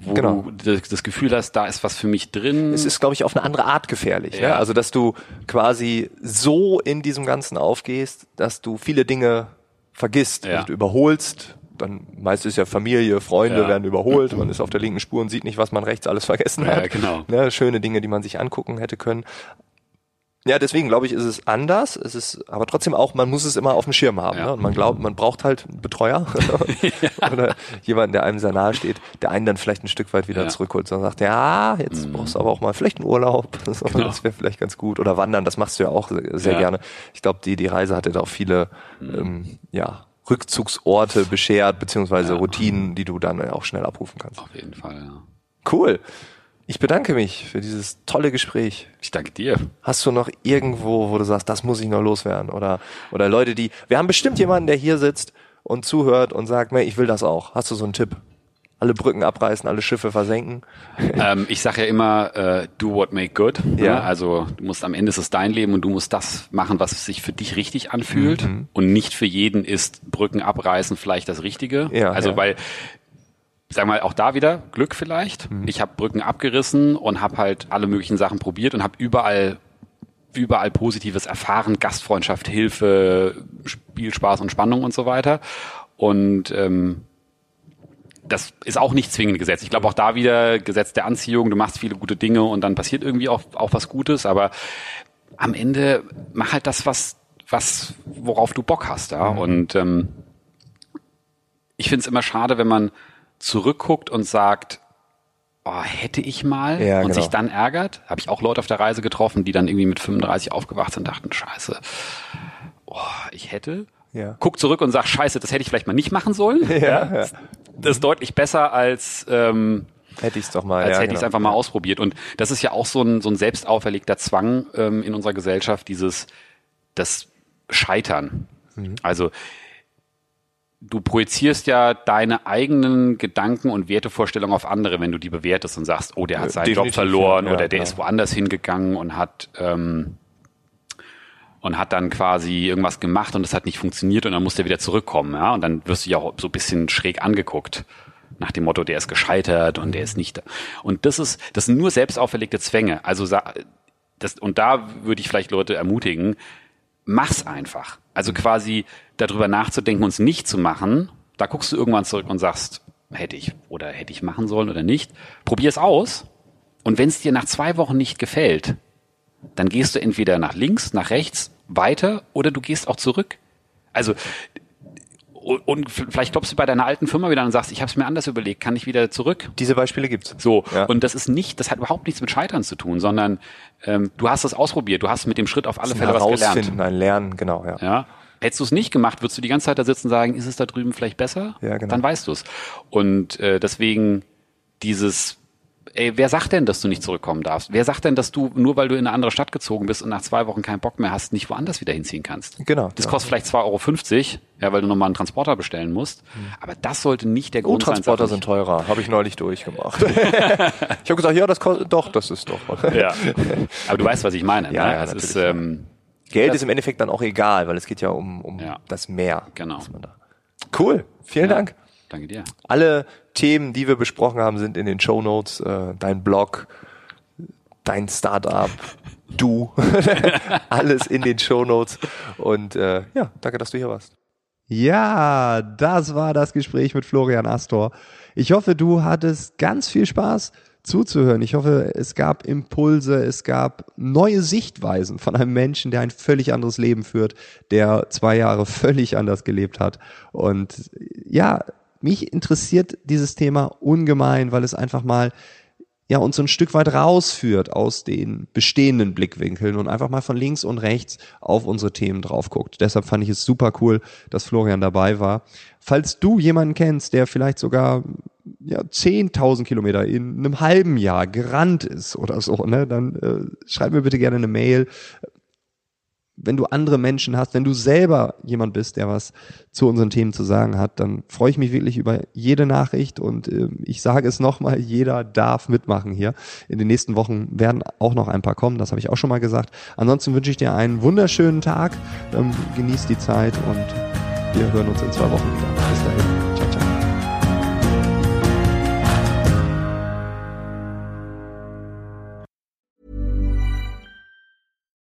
wo Genau. du das, Gefühl hast, da ist was für mich drin. es ist, glaube ich, auf eine andere Art gefährlich. Ja. Ne? Also, dass du quasi so in diesem Ganzen aufgehst, dass du viele Dinge vergisst, Ja. also du überholst. Dann meist ist ja Familie, Freunde Ja. werden überholt, man ist auf der linken Spur und sieht nicht, was man rechts alles vergessen Ja, hat. genau. Ne? Schöne Dinge, die man sich angucken hätte können. Ja, deswegen glaube ich, ist es anders. Es ist, aber trotzdem auch, man muss es immer auf dem Schirm haben. Ja. Ne? Und man glaubt, man braucht halt einen Betreuer oder jemanden, der einem sehr nahe steht, der einen dann vielleicht ein Stück weit wieder Ja. Mhm. zurückholt und sagt, ja, jetzt brauchst du aber auch mal vielleicht einen Urlaub. Das wäre vielleicht ganz gut. Oder wandern, das machst du ja auch sehr, gerne. Ich glaube, die, die Reise hat dir da auch viele ähm, ja, Rückzugsorte beschert, beziehungsweise Routinen, die du dann auch schnell abrufen kannst. Auf jeden Fall, ja. Cool. Ich bedanke mich für dieses tolle Gespräch. Ich danke dir. Hast du noch irgendwo, wo du sagst, das muss ich noch loswerden? Oder, oder Leute, die, wir haben bestimmt jemanden, der hier sitzt und zuhört und sagt, ich will das auch. Hast du so einen Tipp? Alle Brücken abreißen, alle Schiffe versenken? ähm, ich sage ja immer, äh, do what make good. Ja. Ja. Also du musst am Ende ist es dein Leben und du musst das machen, was sich für dich richtig anfühlt. Mhm. Und nicht für jeden ist Brücken abreißen vielleicht das Richtige. Ja, also ja. weil Sag mal, auch da wieder Glück vielleicht. Mhm. Ich habe Brücken abgerissen und habe halt alle möglichen Sachen probiert und habe überall überall Positives erfahren, Gastfreundschaft, Hilfe, Spielspaß und Spannung und so weiter. Und ähm, das ist auch nicht zwingend Gesetz. Ich glaube auch da wieder Gesetz der Anziehung, du machst viele gute Dinge und dann passiert irgendwie auch, auch was Gutes, aber am Ende mach halt das, was, was, worauf du Bock hast, ja. Und ähm, ich finde es immer schade, wenn man zurückguckt und sagt, oh, hätte ich mal Ja, und genau. sich dann ärgert. Habe ich auch Leute auf der Reise getroffen, die dann irgendwie mit 35 aufgewacht sind und dachten, scheiße, oh, ich hätte. Ja. Guck zurück und sag, scheiße, das hätte ich vielleicht mal nicht machen sollen. Ja, ja. Das ist deutlich besser als ähm, Hätte ich es doch mal. als ja, hätte ich es genau. einfach mal ausprobiert. Und das ist ja auch so ein, so ein selbst auferlegter Zwang ähm, in unserer Gesellschaft, dieses das Scheitern. Mhm. Also du projizierst ja deine eigenen Gedanken und Wertevorstellungen auf andere, wenn du die bewertest und sagst, oh, der hat Ja, seinen definitiv, Job verloren ja, ja, oder der klar. ist woanders hingegangen und hat ähm, und hat dann quasi irgendwas gemacht und es hat nicht funktioniert und dann muss der wieder zurückkommen, ja, und dann wirst du ja auch so ein bisschen schräg angeguckt nach dem Motto, der ist gescheitert und der ist nicht da. Und das ist das sind nur selbst auferlegte Zwänge. Also das und da würde ich vielleicht Leute ermutigen, mach's einfach. Also quasi darüber nachzudenken und es nicht zu machen, da guckst du irgendwann zurück und sagst, hätte ich oder hätte ich machen sollen oder nicht. Probier es aus und wenn es dir nach zwei Wochen nicht gefällt, dann gehst du entweder nach links, nach rechts, weiter oder du gehst auch zurück. Also und vielleicht klopfst du bei deiner alten Firma wieder und sagst, ich habe es mir anders überlegt, kann ich wieder zurück? Diese Beispiele gibt's. So, Ja. und das ist nicht, das hat überhaupt nichts mit Scheitern zu tun, sondern ähm, du hast es ausprobiert, du hast mit dem Schritt auf alle Fälle was gelernt. Ein Lernen, genau, ja. Ja. Hättest du es nicht gemacht, würdest du die ganze Zeit da sitzen und sagen, ist es da drüben vielleicht besser? Ja, genau. Dann weißt du es. Und äh, deswegen dieses ey, wer sagt denn, dass du nicht zurückkommen darfst? Wer sagt denn, dass du, nur weil du in eine andere Stadt gezogen bist und nach zwei Wochen keinen Bock mehr hast, nicht woanders wieder hinziehen kannst? Genau. Das ja. kostet vielleicht 2,50 Euro, ja, weil du nochmal einen Transporter bestellen musst. Aber das sollte nicht der Grund sein. Transporter sind teurer, habe ich neulich durchgemacht. ich habe gesagt, ja, das kostet, doch, das ist doch. Ja. Aber du weißt, was ich meine. Ja, ne? ja, es ist, natürlich, ähm, Geld ist im Endeffekt dann auch egal, weil es geht ja um, um Ja. das Meer. Genau. da- Cool, vielen ja. Dank. Danke dir. Alle Themen, die wir besprochen haben, sind in den Show Notes. Äh, dein Blog, dein Startup, du, alles in den Show Notes. Und äh, ja, danke, dass du hier warst. Ja, das war das Gespräch mit Florian Astor. Ich hoffe, du hattest ganz viel Spaß zuzuhören. Ich hoffe, es gab Impulse, es gab neue Sichtweisen von einem Menschen, der ein völlig anderes Leben führt, der zwei Jahre völlig anders gelebt hat. Und ja, mich interessiert dieses Thema ungemein, weil es einfach mal ja, uns so ein Stück weit rausführt aus den bestehenden Blickwinkeln und einfach mal von links und rechts auf unsere Themen drauf guckt. Deshalb fand ich es super cool, dass Florian dabei war. Falls du jemanden kennst, der vielleicht sogar ja, 10.000 Kilometer in einem halben Jahr gerannt ist oder so, ne, dann äh, schreib mir bitte gerne eine Mail. Wenn du andere Menschen hast, wenn du selber jemand bist, der was zu unseren Themen zu sagen hat, dann freue ich mich wirklich über jede Nachricht und äh, ich sage es nochmal, jeder darf mitmachen hier. In den nächsten Wochen werden auch noch ein paar kommen, das habe ich auch schon mal gesagt. Ansonsten wünsche ich dir einen wunderschönen Tag, ähm, genieß die Zeit und wir hören uns in zwei Wochen wieder. Bis dahin.